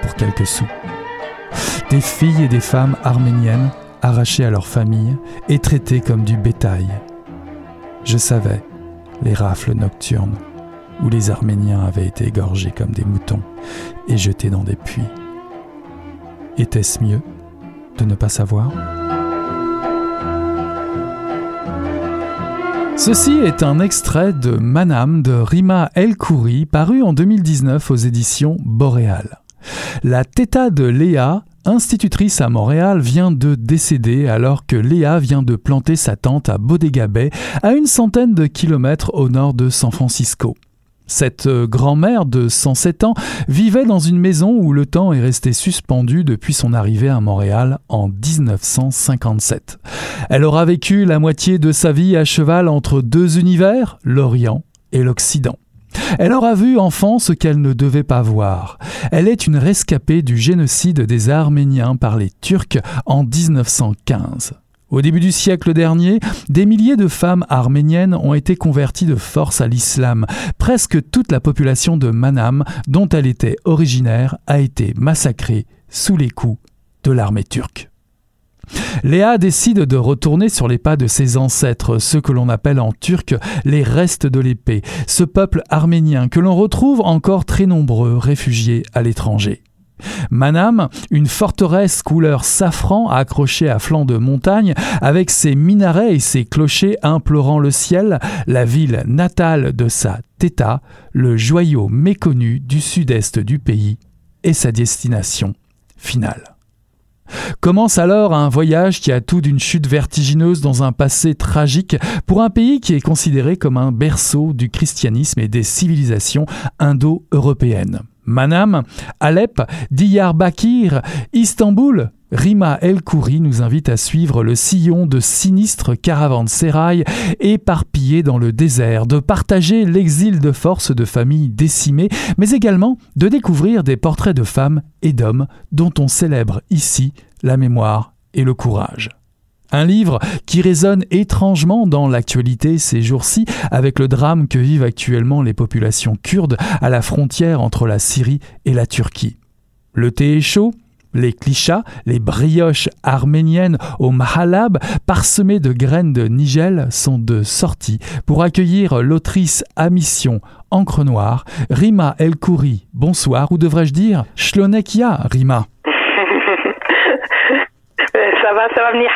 pour quelques sous. Des filles et des femmes arméniennes arrachées à leur famille et traitées comme du bétail. Je savais les rafles nocturnes où les Arméniens avaient été égorgés comme des moutons et jetés dans des puits. Était-ce mieux de ne pas savoir? Ceci est un extrait de Manam de Rima El Khoury paru en 2019 aux éditions Boréal. La Theta de Léa, institutrice à Montréal, vient de décéder alors que Léa vient de planter sa tente à Bodega Bay, à une centaine de kilomètres au nord de San Francisco. Cette euh, grand-mère de 107 ans vivait dans une maison où le temps est resté suspendu depuis son arrivée à Montréal en 1957. Elle aura vécu la moitié de sa vie à cheval entre deux univers, l'Orient et l'Occident. Elle aura vu enfant ce qu'elle ne devait pas voir. Elle est une rescapée du génocide des Arméniens par les Turcs en 1915. Au début du siècle dernier, des milliers de femmes arméniennes ont été converties de force à l'islam. Presque toute la population de Manam, dont elle était originaire, a été massacrée sous les coups de l'armée turque. Léa décide de retourner sur les pas de ses ancêtres, ceux que l'on appelle en turc les restes de l'épée, ce peuple arménien que l'on retrouve encore très nombreux réfugiés à l'étranger. Manam, une forteresse couleur safran accrochée à flanc de montagne, avec ses minarets et ses clochers implorant le ciel, la ville natale de sa Teta, le joyau méconnu du sud-est du pays, et sa destination finale. Commence alors un voyage qui a tout d'une chute vertigineuse dans un passé tragique pour un pays qui est considéré comme un berceau du christianisme et des civilisations indo-européennes. Manam, Alep, Diyarbakir, Istanbul, Rima El Khoury nous invite à suivre le sillon de sinistres caravansérails éparpillés dans le désert, de partager l'exil de force de familles décimées, mais également de découvrir des portraits de femmes et d'hommes dont on célèbre ici la mémoire et le courage. Un livre qui résonne étrangement dans l'actualité ces jours-ci avec le drame que vivent actuellement les populations kurdes à la frontière entre la Syrie et la Turquie. Le thé est chaud, les clichas, les brioches arméniennes au mahalab, parsemées de graines de nigel, sont de sortie pour accueillir l'autrice à mission Encre Noire, Rima El Khouri. Bonsoir, ou devrais-je dire Shlonekia, Rima. Ça va, venir.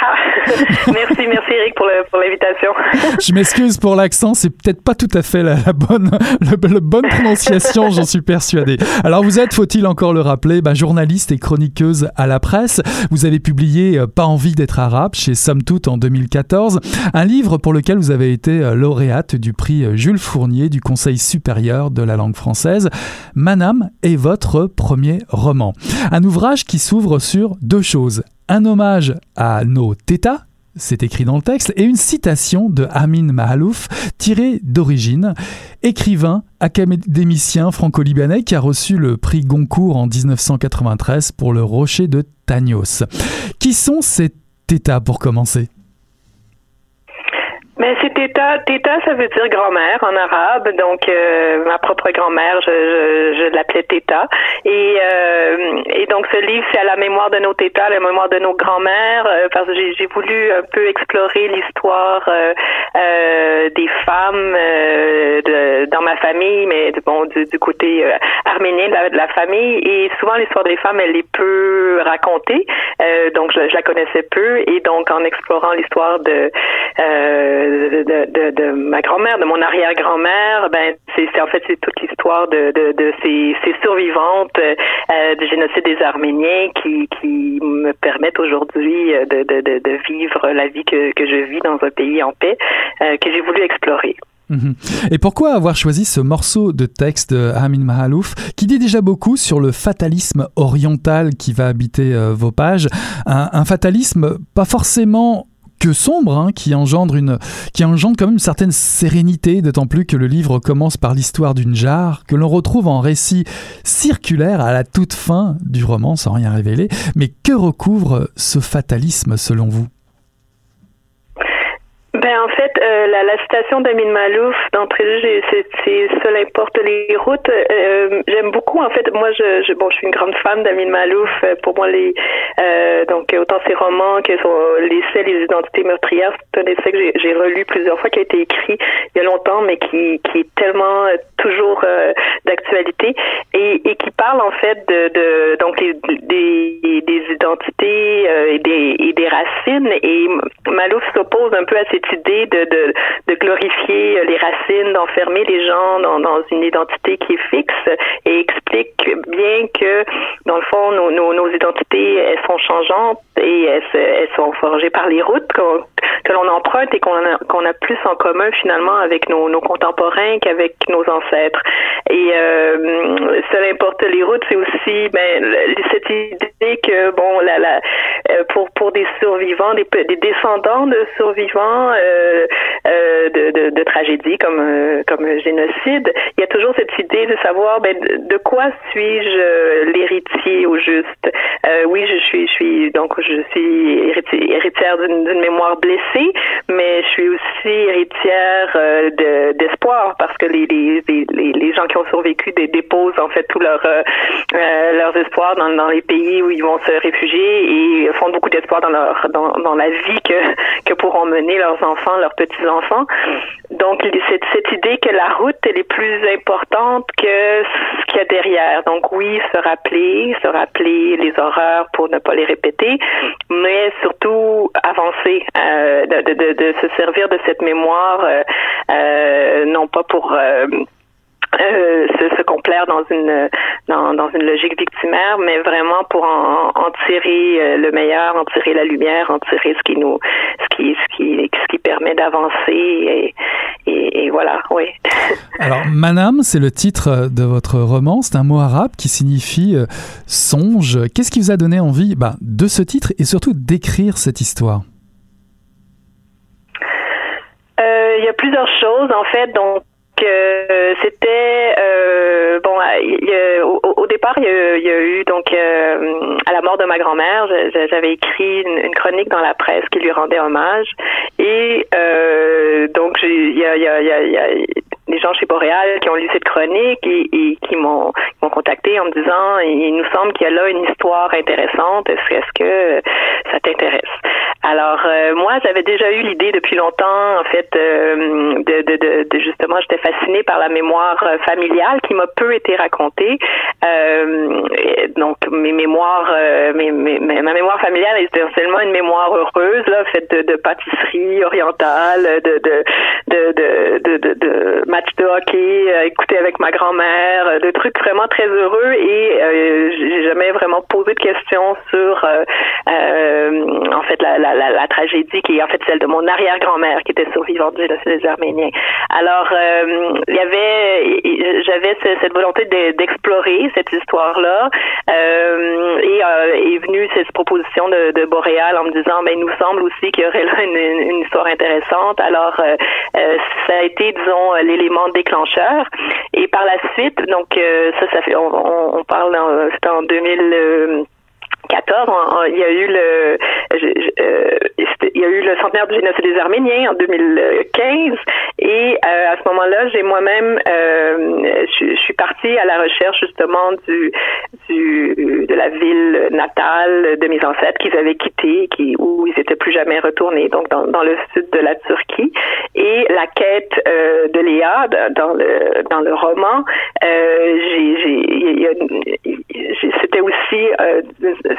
merci, merci Eric pour l'invitation. Je m'excuse pour l'accent, c'est peut-être pas tout à fait la, bonne, la, bonne prononciation, j'en suis persuadé. Alors vous êtes, faut-il encore le rappeler, bah, journaliste et chroniqueuse à la presse. Vous avez publié euh, Pas envie d'être arabe chez Somme Toute en 2014, un livre pour lequel vous avez été euh, lauréate du prix euh, Jules Fournier du Conseil supérieur de la langue française. Manam est votre premier roman. Un ouvrage qui s'ouvre sur deux choses un hommage à nos tétas, c'est écrit dans le texte, et une citation de Amin Mahalouf, tirée d'origine, écrivain, académicien franco-libanais qui a reçu le prix Goncourt en 1993 pour le rocher de Tagnos. Qui sont ces tétas pour commencer? Mais c'est Teta. Teta, ça veut dire grand-mère en arabe. Donc, euh, ma propre grand-mère, je, je, je l'appelais Teta. Et, euh, et donc, ce livre, c'est à la mémoire de nos Tétas, la mémoire de nos grand-mères, euh, parce que j'ai voulu un peu explorer l'histoire des femmes de, dans ma famille, mais bon, du, du côté arménien de la, de la, famille. Et souvent, l'histoire des femmes, elle est peu racontée. donc, je, je, la connaissais peu. Et donc, en explorant l'histoire de de, ma grand-mère, de mon arrière-grand-mère, ben c'est en fait c'est toute l'histoire de, ces, survivantes euh, du génocide des Arméniens qui, me permettent aujourd'hui euh, de, vivre la vie que, je vis dans un pays en paix euh, que j'ai voulu explorer. Mhm. Et pourquoi avoir choisi ce morceau de texte de Amin Mahalouf qui dit déjà beaucoup sur le fatalisme oriental qui va habiter vos pages? Un fatalisme pas forcément que sombre, hein, qui engendre une, qui engendre quand même une certaine sérénité, d'autant plus que le livre commence par l'histoire d'une jarre que l'on retrouve en récit circulaire à la toute fin du roman, sans rien révéler. Mais que recouvre ce fatalisme selon vous? En fait, euh, la, citation d'Amin Malouf d'entrée de c'est seul importe les routes. Euh, J'aime beaucoup en fait. Moi, je, bon, je suis une grande fan d'Amin Malouf. Pour moi, les euh, donc autant ses romans que son, l'essai les identités meurtrières, c'est un essai que j'ai relu plusieurs fois, qui a été écrit il y a longtemps, mais qui est tellement euh, toujours euh, d'actualité et, qui parle en fait de, donc des identités et des et des racines. Et Malouf s'oppose un peu à cette idée de, de, de simplifier les racines, d'enfermer les gens dans, une identité qui est fixe et explique bien que, dans le fond, nos, identités, elles sont changeantes et elles, sont forgées par les routes que l'on emprunte et qu'on a, qu'on a plus en commun finalement avec nos, contemporains qu'avec nos ancêtres. Et euh, seul importe les routes, c'est aussi ben, cette idée que bon, la, la, euh, pour pour des survivants, des, des descendants de survivants euh, euh, de, de, de tragédies comme euh, comme génocide, il y a toujours cette idée de savoir ben, de, quoi suis-je euh, l'héritier au juste? oui, je suis je suis donc je suis héritière d'une mémoire blessée, mais je suis aussi héritière de d'espoir parce que les, les les, les gens qui ont survécu déposent en fait tout leur leurs espoirs dans, dans les pays où ils vont se réfugier et font beaucoup d'espoir dans leur dans, dans la vie que que pourront mener leurs enfants, leurs petits enfants. Donc cette cette idée que la route elle est plus importante que ce qu'il y a derrière. Donc oui, se rappeler, se rappeler les horreurs pour ne pas les répéter, mais surtout avancer, euh, de, de, de, se servir de cette mémoire, euh, euh, non pas pour euh, se, se, complaire dans une dans, dans, une logique victimaire, mais vraiment pour en, en, tirer euh, le meilleur, en tirer la lumière, en tirer ce qui nous ce qui ce qui ce qui permet d'avancer et, et, et, voilà, oui. Alors Manam, c'est le titre de votre roman, c'est un mot arabe qui signifie euh, songe. Qu'est-ce qui vous a donné envie bah, de ce titre et surtout d'écrire cette histoire? Il y a plusieurs choses en fait, donc que c'était euh, bon au, départ il y, a, eu donc euh, à la mort de ma grand-mère j'avais écrit une, chronique dans la presse qui lui rendait hommage. Et euh, donc il y a, y, a, y a des gens chez Boréal qui ont lu cette chronique et, et qui m'ont contacté en me disant il nous semble qu'il y a là une histoire intéressante. Est-ce est que ça t'intéresse? Alors euh, moi j'avais déjà eu l'idée depuis longtemps en fait euh, de, de, de, de, justement j'étais fascinée par la mémoire euh, familiale qui m'a peu été racontée. Donc mes mémoires mes, mes, ma mémoire familiale est essentiellement une mémoire heureuse là faite de, pâtisserie orientale de de, de, de match de hockey, euh, écouter avec ma grand-mère, euh, de trucs vraiment très heureux et euh, j'ai jamais vraiment posé de questions sur en fait la, tragédie qui est en fait celle de mon arrière-grand-mère qui était survivante du génocide des Arméniens. Alors il y avait j'avais cette volonté d'explorer cette histoire-là et est venue cette proposition de, de Boréal en me disant ben nous semble aussi qu'il y aurait là une, une, histoire intéressante. Alors ça a été disons l'élément déclencheur. Et par la suite, donc euh, ça, ça fait, on, on parle, c'était en 2000. 14, il y a eu le euh, il y a eu le centenaire du génocide des Arméniens en 2015 et euh, à ce moment-là, j'ai moi-même euh, je, suis partie à la recherche justement du, de la ville natale de mes ancêtres qu'ils avaient quitté, qui où ils étaient plus jamais retournés, donc dans, le sud de la Turquie. Et la quête de Léa dans le dans le roman, c'était aussi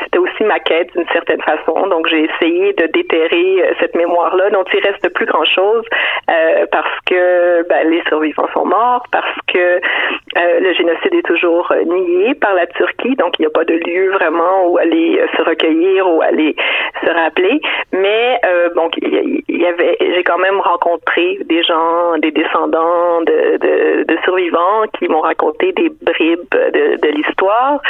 c'était aussi ma quête d'une certaine façon. Donc, j'ai essayé de déterrer euh, cette mémoire-là dont il reste plus grand-chose euh, parce que ben, les survivants sont morts, parce que euh, le génocide est toujours euh, nié par la Turquie, donc il n'y a pas de lieu vraiment où aller se recueillir ou aller se rappeler. Mais bon, y, avait, j'ai quand même rencontré des gens, des descendants de, de, de survivants qui m'ont raconté des bribes de, de l'histoire.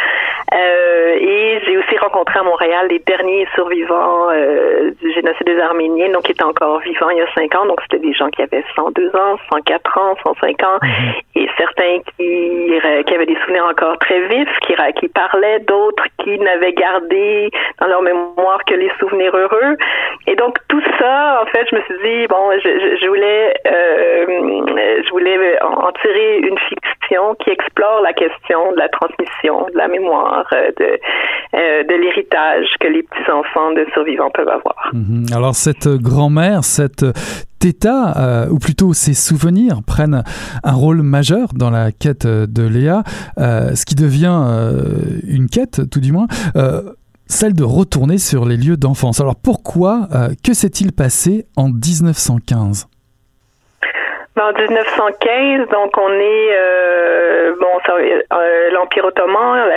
et j'ai aussi rencontré à Montréal les derniers survivants euh, du génocide des Arméniens, donc qui étaient encore vivants il y a cinq ans. Donc c'était des gens qui avaient 102 ans, 104 ans, 105 ans, mhm. et certains qui, qui avaient des souvenirs encore très vifs, qui, qui parlaient, d'autres qui n'avaient gardé dans leur mémoire que les souvenirs heureux. Et donc tout ça, en fait, je me suis dit bon, je, je, voulais, euh, je voulais en tirer une fiction qui explore la question de la transmission, de la mémoire, euh, de, euh, de l'héritage que les petits-enfants de survivants peuvent avoir. Mhm. Alors cette grand-mère, cette Theta, euh, ou plutôt ses souvenirs, prennent un rôle majeur dans la quête de Léa, ce qui devient une quête, tout du moins, celle de retourner sur les lieux d'enfance. Alors pourquoi, que s'est-il passé en 1915 En 1915, donc on est euh, bon, euh, l'Empire ottoman,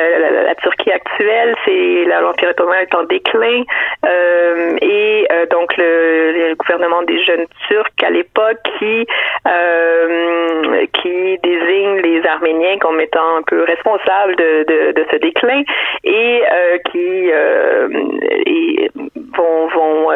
la, Turquie actuelle, c'est l'Empire ottoman est en déclin euh, et donc le, gouvernement des jeunes Turcs à l'époque qui qui désigne les Arméniens comme étant un peu responsables de, de, ce déclin et qui vont vont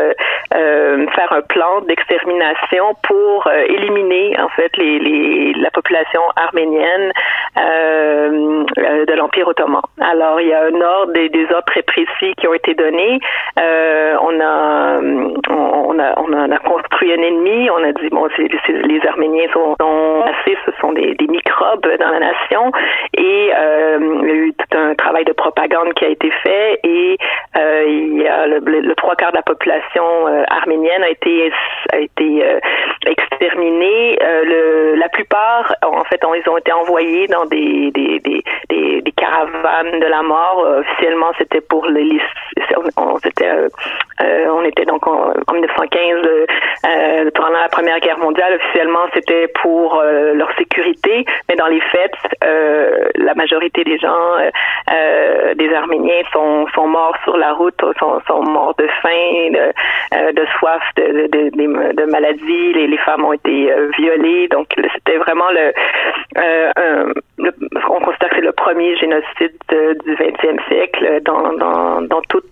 faire un plan d'extermination pour éliminer en fait les, les la population arménienne euh, euh, de l'Empire ottoman. Alors il y a un ordre des, ordres très précis qui ont été donnés. Euh, on a on a on a, construit un ennemi. On a dit bon les Arméniens sont, assez, ce sont des, microbes dans la nation et il y a eu tout un travail de propagande qui a été fait et le, le, trois quarts de la population arménienne a été a été exterminée. Le, la plupart en fait ils ont été envoyés dans des des, des, des, des caravanes de la mort. officiellement, c'était pour les, on, était, euh, on était donc en, en 1915 euh, pendant la Première Guerre mondiale. Officiellement, c'était pour euh, leur sécurité, mais dans les faits, euh, la majorité des gens, des Arméniens, sont, sont morts sur la route, sont, sont morts de faim, de, de soif, de, de, de, de maladies. Les, les, femmes ont été violées. Donc, c'était vraiment le, le, on constate que c'est le premier génocide du 20e siècle dans, dans, dans toute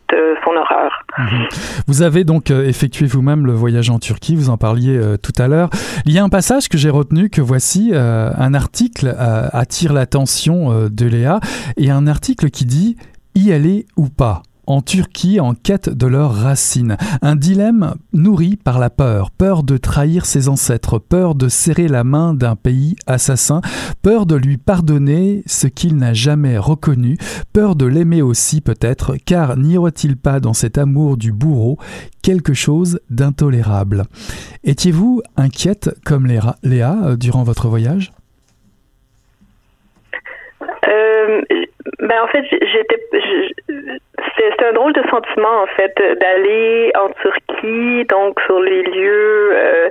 son horreur. Mhm. Vous avez donc effectué vous-même le voyage en Turquie, vous en parliez euh, tout à l'heure. Il y a un passage que j'ai retenu, que voici, euh, un article euh, attire l'attention de Léa, et un article qui dit « Y aller ou pas ?» En Turquie en quête de leurs racines. Un dilemme nourri par la peur. Peur de trahir ses ancêtres, peur de serrer la main d'un pays assassin, peur de lui pardonner ce qu'il n'a jamais reconnu, peur de l'aimer aussi peut-être, car n'y aurait-il pas dans cet amour du bourreau quelque chose d'intolérable. Étiez-vous inquiète comme Léa euh, durant votre voyage? Euh, ben en fait, j'étais, c'est un drôle de sentiment en fait d'aller en Turquie, donc sur les lieux, euh,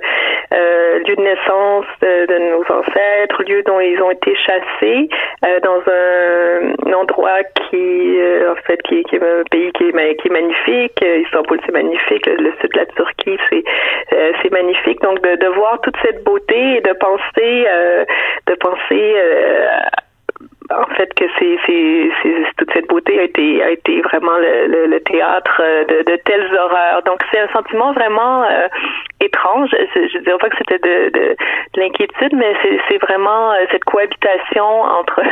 euh, lieux de naissance de, nos ancêtres, lieux dont ils ont été chassés, euh, dans un, endroit qui, euh, en fait, qui, qui, est un pays qui est, qui est magnifique. Istanbul, c'est magnifique. Le, sud de la Turquie, c'est euh, c'est magnifique. Donc de, de voir toute cette beauté et de penser, de penser en fait que c'est, toute cette beauté a été vraiment le, théâtre de, de, telles horreurs. Donc c'est un sentiment vraiment euh, étrange. Je, je dirais pas que c'était de, de, l'inquiétude, mais c'est, vraiment euh, cette cohabitation entre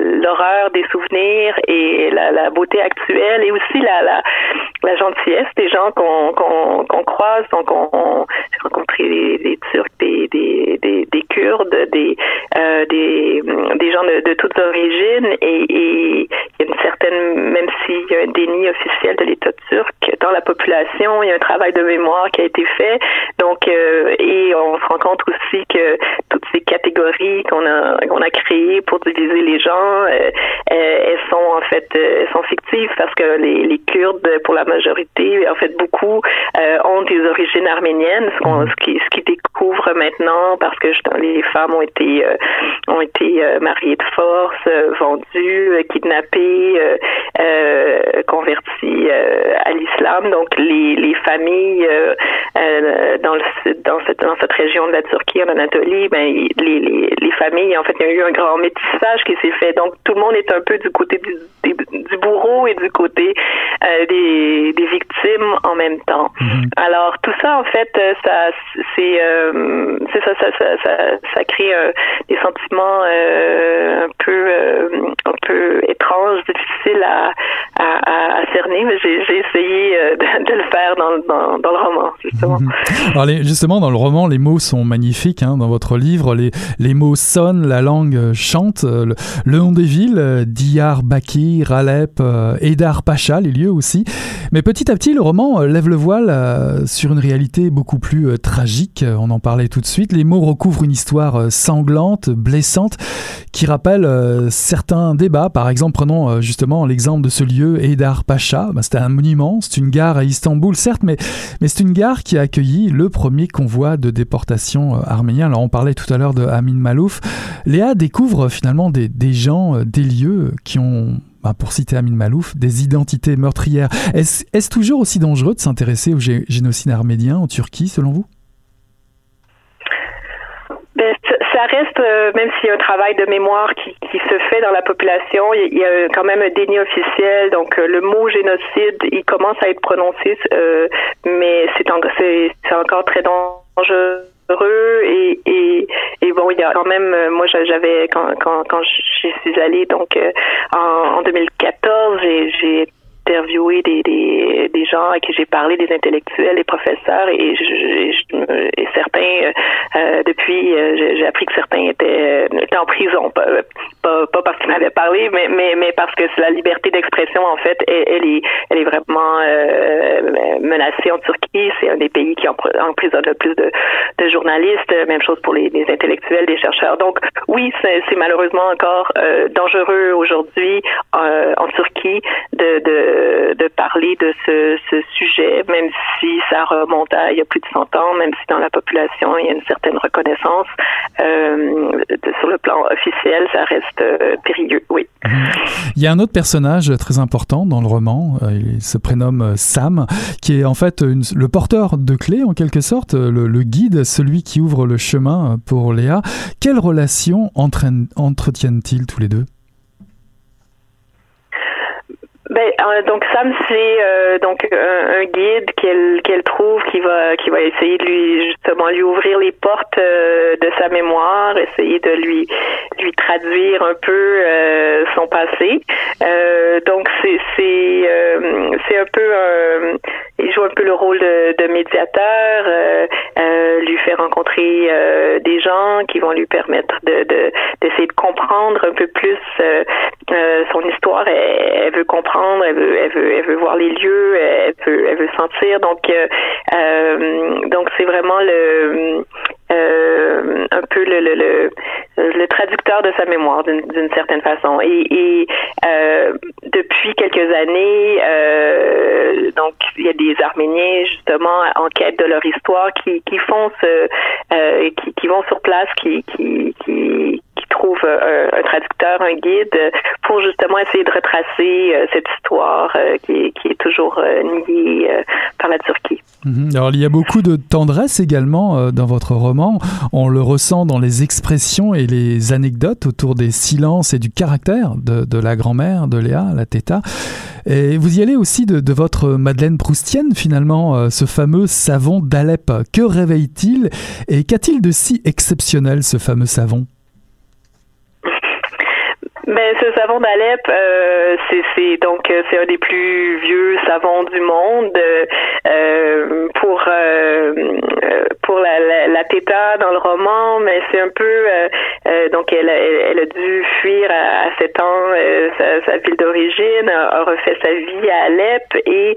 l'horreur des souvenirs et la, beauté actuelle et aussi la, gentillesse des gens qu'on croise. Donc on, j'ai rencontré des, Turcs, des, des, des, des Kurdes, des euh, des des, gens de, toutes origines et, il y a une certaine, même s'il y a un déni officiel de l'État turc dans la population, il y a un travail de mémoire qui a été fait. Donc, euh, et on se rend compte aussi que toutes ces catégories qu'on a qu'on a créées pour diviser les gens, euh, fait elles sont fictives parce que les, les Kurdes, pour la majorité, en fait beaucoup euh, ont des origines arméniennes, ce, qu'on, ce qui ce qui découvre maintenant parce que les femmes ont été ont été euh, mariés de force, euh, vendus, euh, kidnappés, convertis à l'islam. Donc les, les familles dans le dans cette dans cette région de la Turquie en Anatolie, ben les, les, les familles en fait il y a eu un grand métissage qui s'est fait. Donc tout le monde est un peu du côté du, du bourreau et du côté des, des victimes en même temps. Mm-hmm. Alors tout ça en fait ça c'est c'est ça, ça, ça ça ça crée des sentiments euh, un peu euh, un peu étrange, difficile à, à, à cerner, mais j'ai essayé euh, de, de, le faire dans, dans, dans, le roman, justement. Alors les, justement, dans le roman, les mots sont magnifiques. Hein, dans votre livre, les, les mots sonnent, la langue chante. Le, le nom des villes, Diyarbakir, Alep, Edar Pacha, les lieux aussi. Mais petit à petit, le roman lève le voile sur une réalité beaucoup plus tragique. On en parlait tout de suite. Les mots recouvrent une histoire sanglante, blessante qui rappelle euh, certains débats. Par exemple, prenons euh, justement l'exemple de ce lieu, Edar Pacha. Bah, c'était un monument, c'est une gare à Istanbul, certes, mais, c'est une gare qui a accueilli le premier convoi de déportation arménien. Alors on parlait tout à l'heure de Amin Malouf. Léa découvre finalement des gens, des lieux qui ont bah, pour citer Amin Malouf, des identités meurtrières. Est-ce toujours aussi dangereux de s'intéresser au génocide arménien en Turquie, selon vous? Ben, ça reste, euh, même s'il y a un travail de mémoire qui, qui, se fait dans la population, il y a quand même un déni officiel. Donc, euh, le mot génocide, il commence à être prononcé, euh, mais c'est encore très dangereux quand même moi j'avais quand quand quand je suis allée donc en, en 2014 j'ai interviewé des, des, gens à qui j'ai parlé, des intellectuels, des professeurs, et, et certains, euh, euh depuis, euh, j'ai appris que certains étaient, euh, étaient en prison, pas parce qu'ils m'avaient parlé, mais, mais, parce que la liberté d'expression, en fait, elle, est, elle est vraiment menacée en Turquie. C'est un des pays qui emprisonne le plus de, journalistes. Même chose pour les, intellectuels, les chercheurs. Donc, oui, c'est malheureusement encore dangereux aujourd'hui en Turquie de, de parler de ce, sujet, même si ça remonte à il y a plus de 100 ans, même si dans la population il y a une certaine reconnaissance. Euh, sur le plan officiel, ça reste euh, périlleux, oui. Il y a un autre personnage très important dans le roman, euh, il se prénomme Sam, qui est en fait le porteur de clés en quelque sorte, le, guide, celui qui ouvre le chemin pour Léa. Quelle relation entretiennent-ils tous les deux? Ben, euh, donc Sam c'est euh, donc un, guide qu'elle qu'elle trouve qui va qui va essayer de lui justement lui ouvrir les portes euh, de sa mémoire, essayer de lui lui traduire un peu son passé. donc c'est c'est c'est un peu il joue un peu le rôle de, de médiateur, lui fait rencontrer des gens qui vont lui permettre de d'essayer de, comprendre un peu plus son histoire. Elle, elle veut comprendre elle veut, voir les lieux, elle veut, sentir. Donc, euh, euh, donc c'est vraiment le euh, un peu le, le, traducteur de sa mémoire d'une certaine façon. Et, depuis quelques années, donc il y a des Arméniens justement en quête de leur histoire qui, font ce, qui, vont sur place, qui trouve un, un, traducteur, un guide, pour justement essayer de retracer euh, cette histoire euh, qui, est toujours euh, niée par la Turquie. Mhm. Alors il y a beaucoup de tendresse également dans votre roman. On le ressent dans les expressions et les anecdotes autour des silences et du caractère de, de la grand-mère de Léa, la Teta. Et vous y allez aussi de, de votre Madeleine Proustienne finalement, ce fameux savon d'Alep. Que réveille-t-il et qu'a-t-il de si exceptionnel ce fameux savon? Ben, ce savon d'Alep, euh, c'est donc euh, c'est un des plus vieux savons du monde. Euh, pour euh, pour la, la, la Teta dans le roman, mais c'est un peu donc elle, elle, a dû fuir à, à 7 ans sa, sa, ville d'origine, a, refait sa vie à Alep et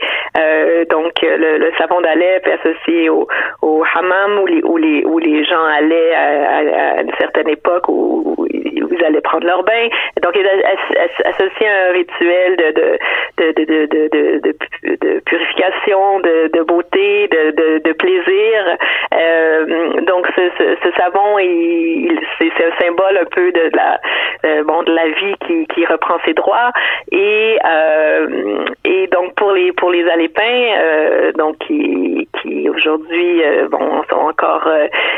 donc le, le savon d'Alep est associé au, au hammam où les où les où les gens allaient à, à une certaine époque où, où ils allaient prendre leur bain. Donc, il est associé à un rituel de, purification, de, beauté, de, plaisir. Euh, donc, ce, savon, c'est un symbole un peu de la, euh, bon, de la vie qui, reprend ses droits. Et, euh, et donc, pour les, pour les Alépins, donc, qui, aujourd'hui, sont encore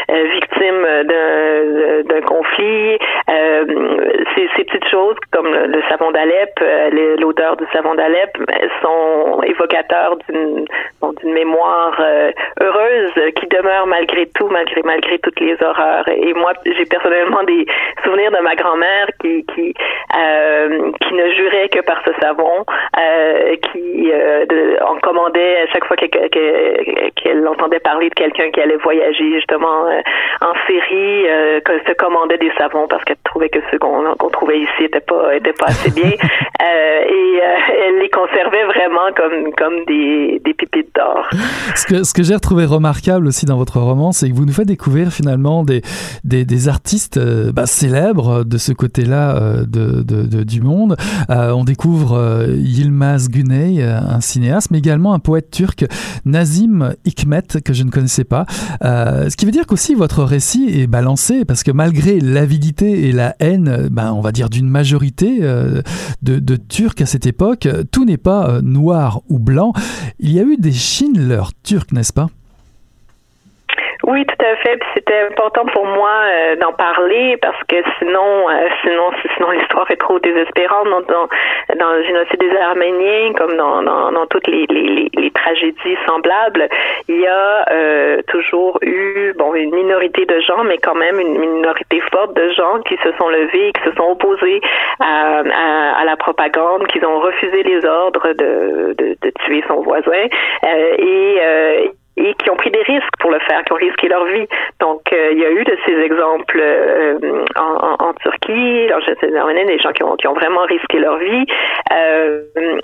victimes d'un conflit, ces, ces petites choses comme le, savon d'Alep, euh, l'odeur du savon d'Alep, sont évocateurs d'une d'une mémoire euh, heureuse qui demeure malgré tout, malgré malgré toutes les horreurs. Et moi, j'ai personnellement des souvenirs de ma grand-mère qui qui euh, qui ne jurait que par ce savon, qui de, on commandait à chaque fois qu'elle entendait parler de quelqu'un qui allait voyager justement en série, qu'elle se commandait des savons parce qu'elle trouvait que ceux qu'on trouvait ici n'étaient pas étaient pas assez bien et elle les conservait vraiment comme comme des, des pépites d'or. Ce que, ce que j'ai retrouvé remarquable aussi dans votre roman, c'est que vous nous faites découvrir finalement des, des, des artistes bah, célèbres de ce côté-là de, de, du monde. on découvre Yilmaz Güney, un cinéaste, mais également un poète turc, Nazim Hikmet, que je ne connaissais pas. ce qui veut dire qu'aussi votre récit est balancé, parce que malgré l'avidité et la haine, ben, on va dire d'une majorité de, de Turcs à cette époque, tout n'est pas noir ou blanc. Il y a eu des Schindler turcs, n'est-ce pas? Oui, tout à fait. c'était important pour moi euh, d'en parler parce que sinon, euh, sinon, sinon l'histoire est trop désespérante dans, dans, dans, le génocide des Arméniens, comme dans, dans, dans toutes les, les, les, tragédies semblables. Il y a euh, toujours eu, bon, une minorité de gens, mais quand même une minorité forte de gens qui se sont levés, qui se sont opposés à, à, à la propagande, qui ont refusé les ordres de, de, de tuer son voisin et et qui ont pris des risques pour le faire, qui ont risqué leur vie. Donc, euh, il y a eu de ces exemples euh, en, en, en, Turquie, en des gens qui ont, qui ont vraiment risqué leur vie. Euh,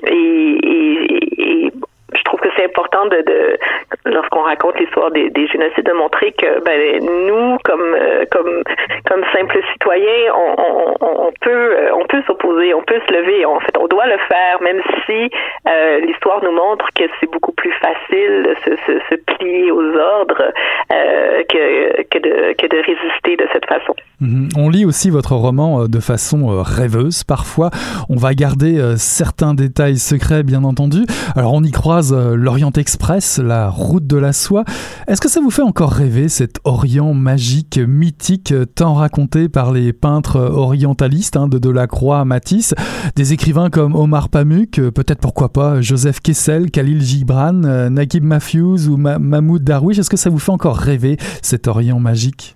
et, et, et je trouve que c'est important de, de lorsqu'on raconte l'histoire des, des, génocides de montrer que ben, nous comme euh, comme comme simples citoyens on, on, on peut euh, on peut s'opposer on peut se lever en fait on doit le faire même si euh, l'histoire nous montre que c'est beaucoup plus facile de se, se, se plier aux ordres euh, que que de que de résister de cette façon. Mhm. On lit aussi votre roman de façon rêveuse parfois. On va garder certains détails secrets bien entendu. Alors on y croise euh, l'Orient Express, la route de la soie. Est-ce que ça vous fait encore rêver cet Orient magique, mythique, euh, tant raconté par les peintres orientalistes hein, de Delacroix à Matisse, des écrivains comme Omar Pamuk, euh, peut-être pourquoi pas Joseph Kessel, Khalil Gibran, Naguib Mahfouz ou Mahmoud Darwish. Est-ce que ça vous fait encore rêver cet Orient magique?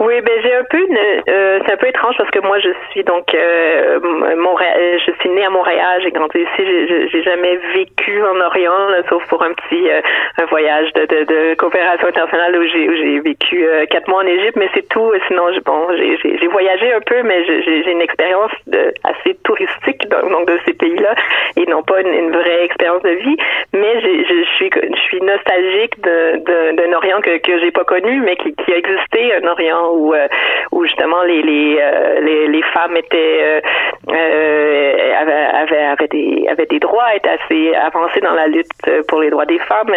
Oui, ben j'ai un peu euh, c'est un peu étrange parce que moi je suis donc euh, Montréal, je suis née à Montréal, j'ai grandi ici, j'ai jamais vécu en Orient, sauf pour un petit euh, un voyage de, de, de, coopération internationale où j'ai j'ai vécu euh, quatre mois en Égypte, mais c'est tout. Sinon, bon, j'ai voyagé un peu, mais j'ai une expérience de, assez touristique donc, donc de ces pays-là et non pas une, vraie expérience de vie. Mais je suis je suis nostalgique d'un Orient que que j'ai pas connu, mais qui, qui a existé, un Orient où, euh, où justement les, euh, les, les, femmes étaient euh, avaient, avaient, des, avaient des droits, étaient assez avancées dans la lutte pour les droits des femmes,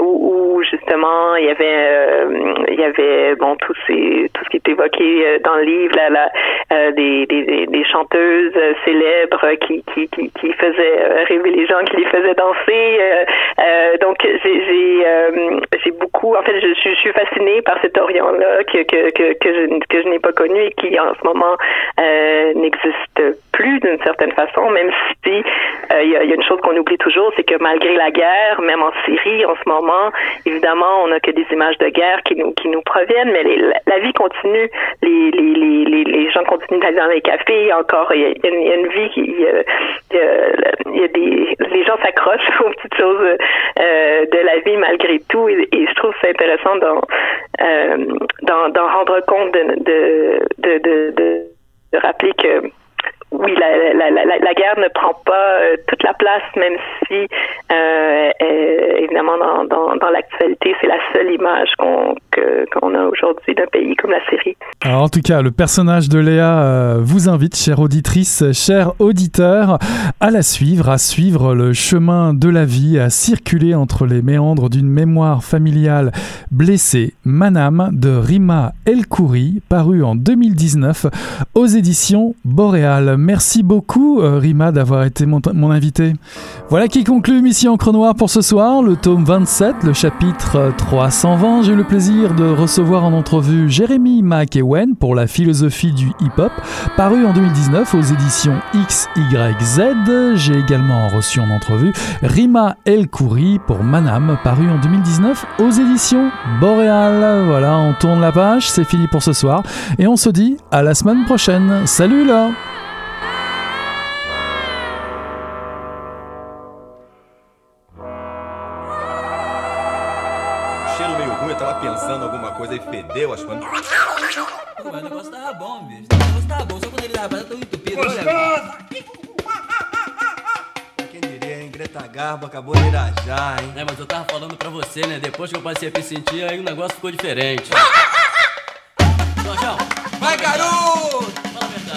où, justement il y avait il y avait bon tout, ces, tout ce qui est évoqué dans le livre, là, là des, des, des, chanteuses célèbres qui, qui, qui, qui, faisaient rêver les gens, qui les faisaient danser. donc j'ai j'ai beaucoup, en fait, je, suis fascinée par cet Orient-là que, que, que, que je, que je n'ai pas connu et qui en ce moment euh, n'existe plus d'une certaine façon, même si euh, il y, a, y, a une chose qu'on oublie toujours, c'est que malgré la guerre, même en Syrie en ce moment, évidemment, on n'a que des images de guerre qui nous qui nous proviennent, mais les, la, vie continue, les, les, les, les, gens continuent d'aller dans les cafés, encore il y, a une vie il y a, des les gens s'accrochent aux petites choses euh, de la vie malgré tout et, je trouve ça intéressant dans euh, d'en rendre compte, de, de, de, de, rappeler que oui, la, la, la, guerre ne prend pas euh, toute la place, même si, euh, évidemment, dans, dans, l'actualité, c'est la seule image qu'on qu'on a aujourd'hui d'un pays comme la Syrie. En tout cas, le personnage de Léa euh, vous invite, chère auditrice, chers auditeurs, à la suivre, à suivre le chemin de la vie, à circuler entre les méandres d'une mémoire familiale blessée, Manam, de Rima El Khoury, paru en 2019 aux éditions Boréal. Merci beaucoup, euh, Rima, d'avoir été mon, invité. Voilà qui conclut Mission Encre Noire pour ce soir, le tome 27, le chapitre 320. J'ai eu le plaisir de recevoir en entrevue Jérémy McEwen pour la philosophie du hip-hop, paru en 2019 aux éditions XYZ. J'ai également reçu en entrevue Rima El Khoury pour Manam, paru en 2019 aux éditions Boréal. Voilà, on tourne la page, c'est fini pour ce soir, et on se dit à la semaine prochaine. Salut là e fedeu, acho que. Pô, mas o negócio tava bom, bicho. O negócio tava bom, só quando ele tava tão entupido. Olha, Quem diria, hein? Greta Garbo acabou de irajar, hein? É, mas eu tava falando pra você, né? Depois que eu passei a me sentir, aí o negócio ficou diferente. Jorjão, Vai, garoto!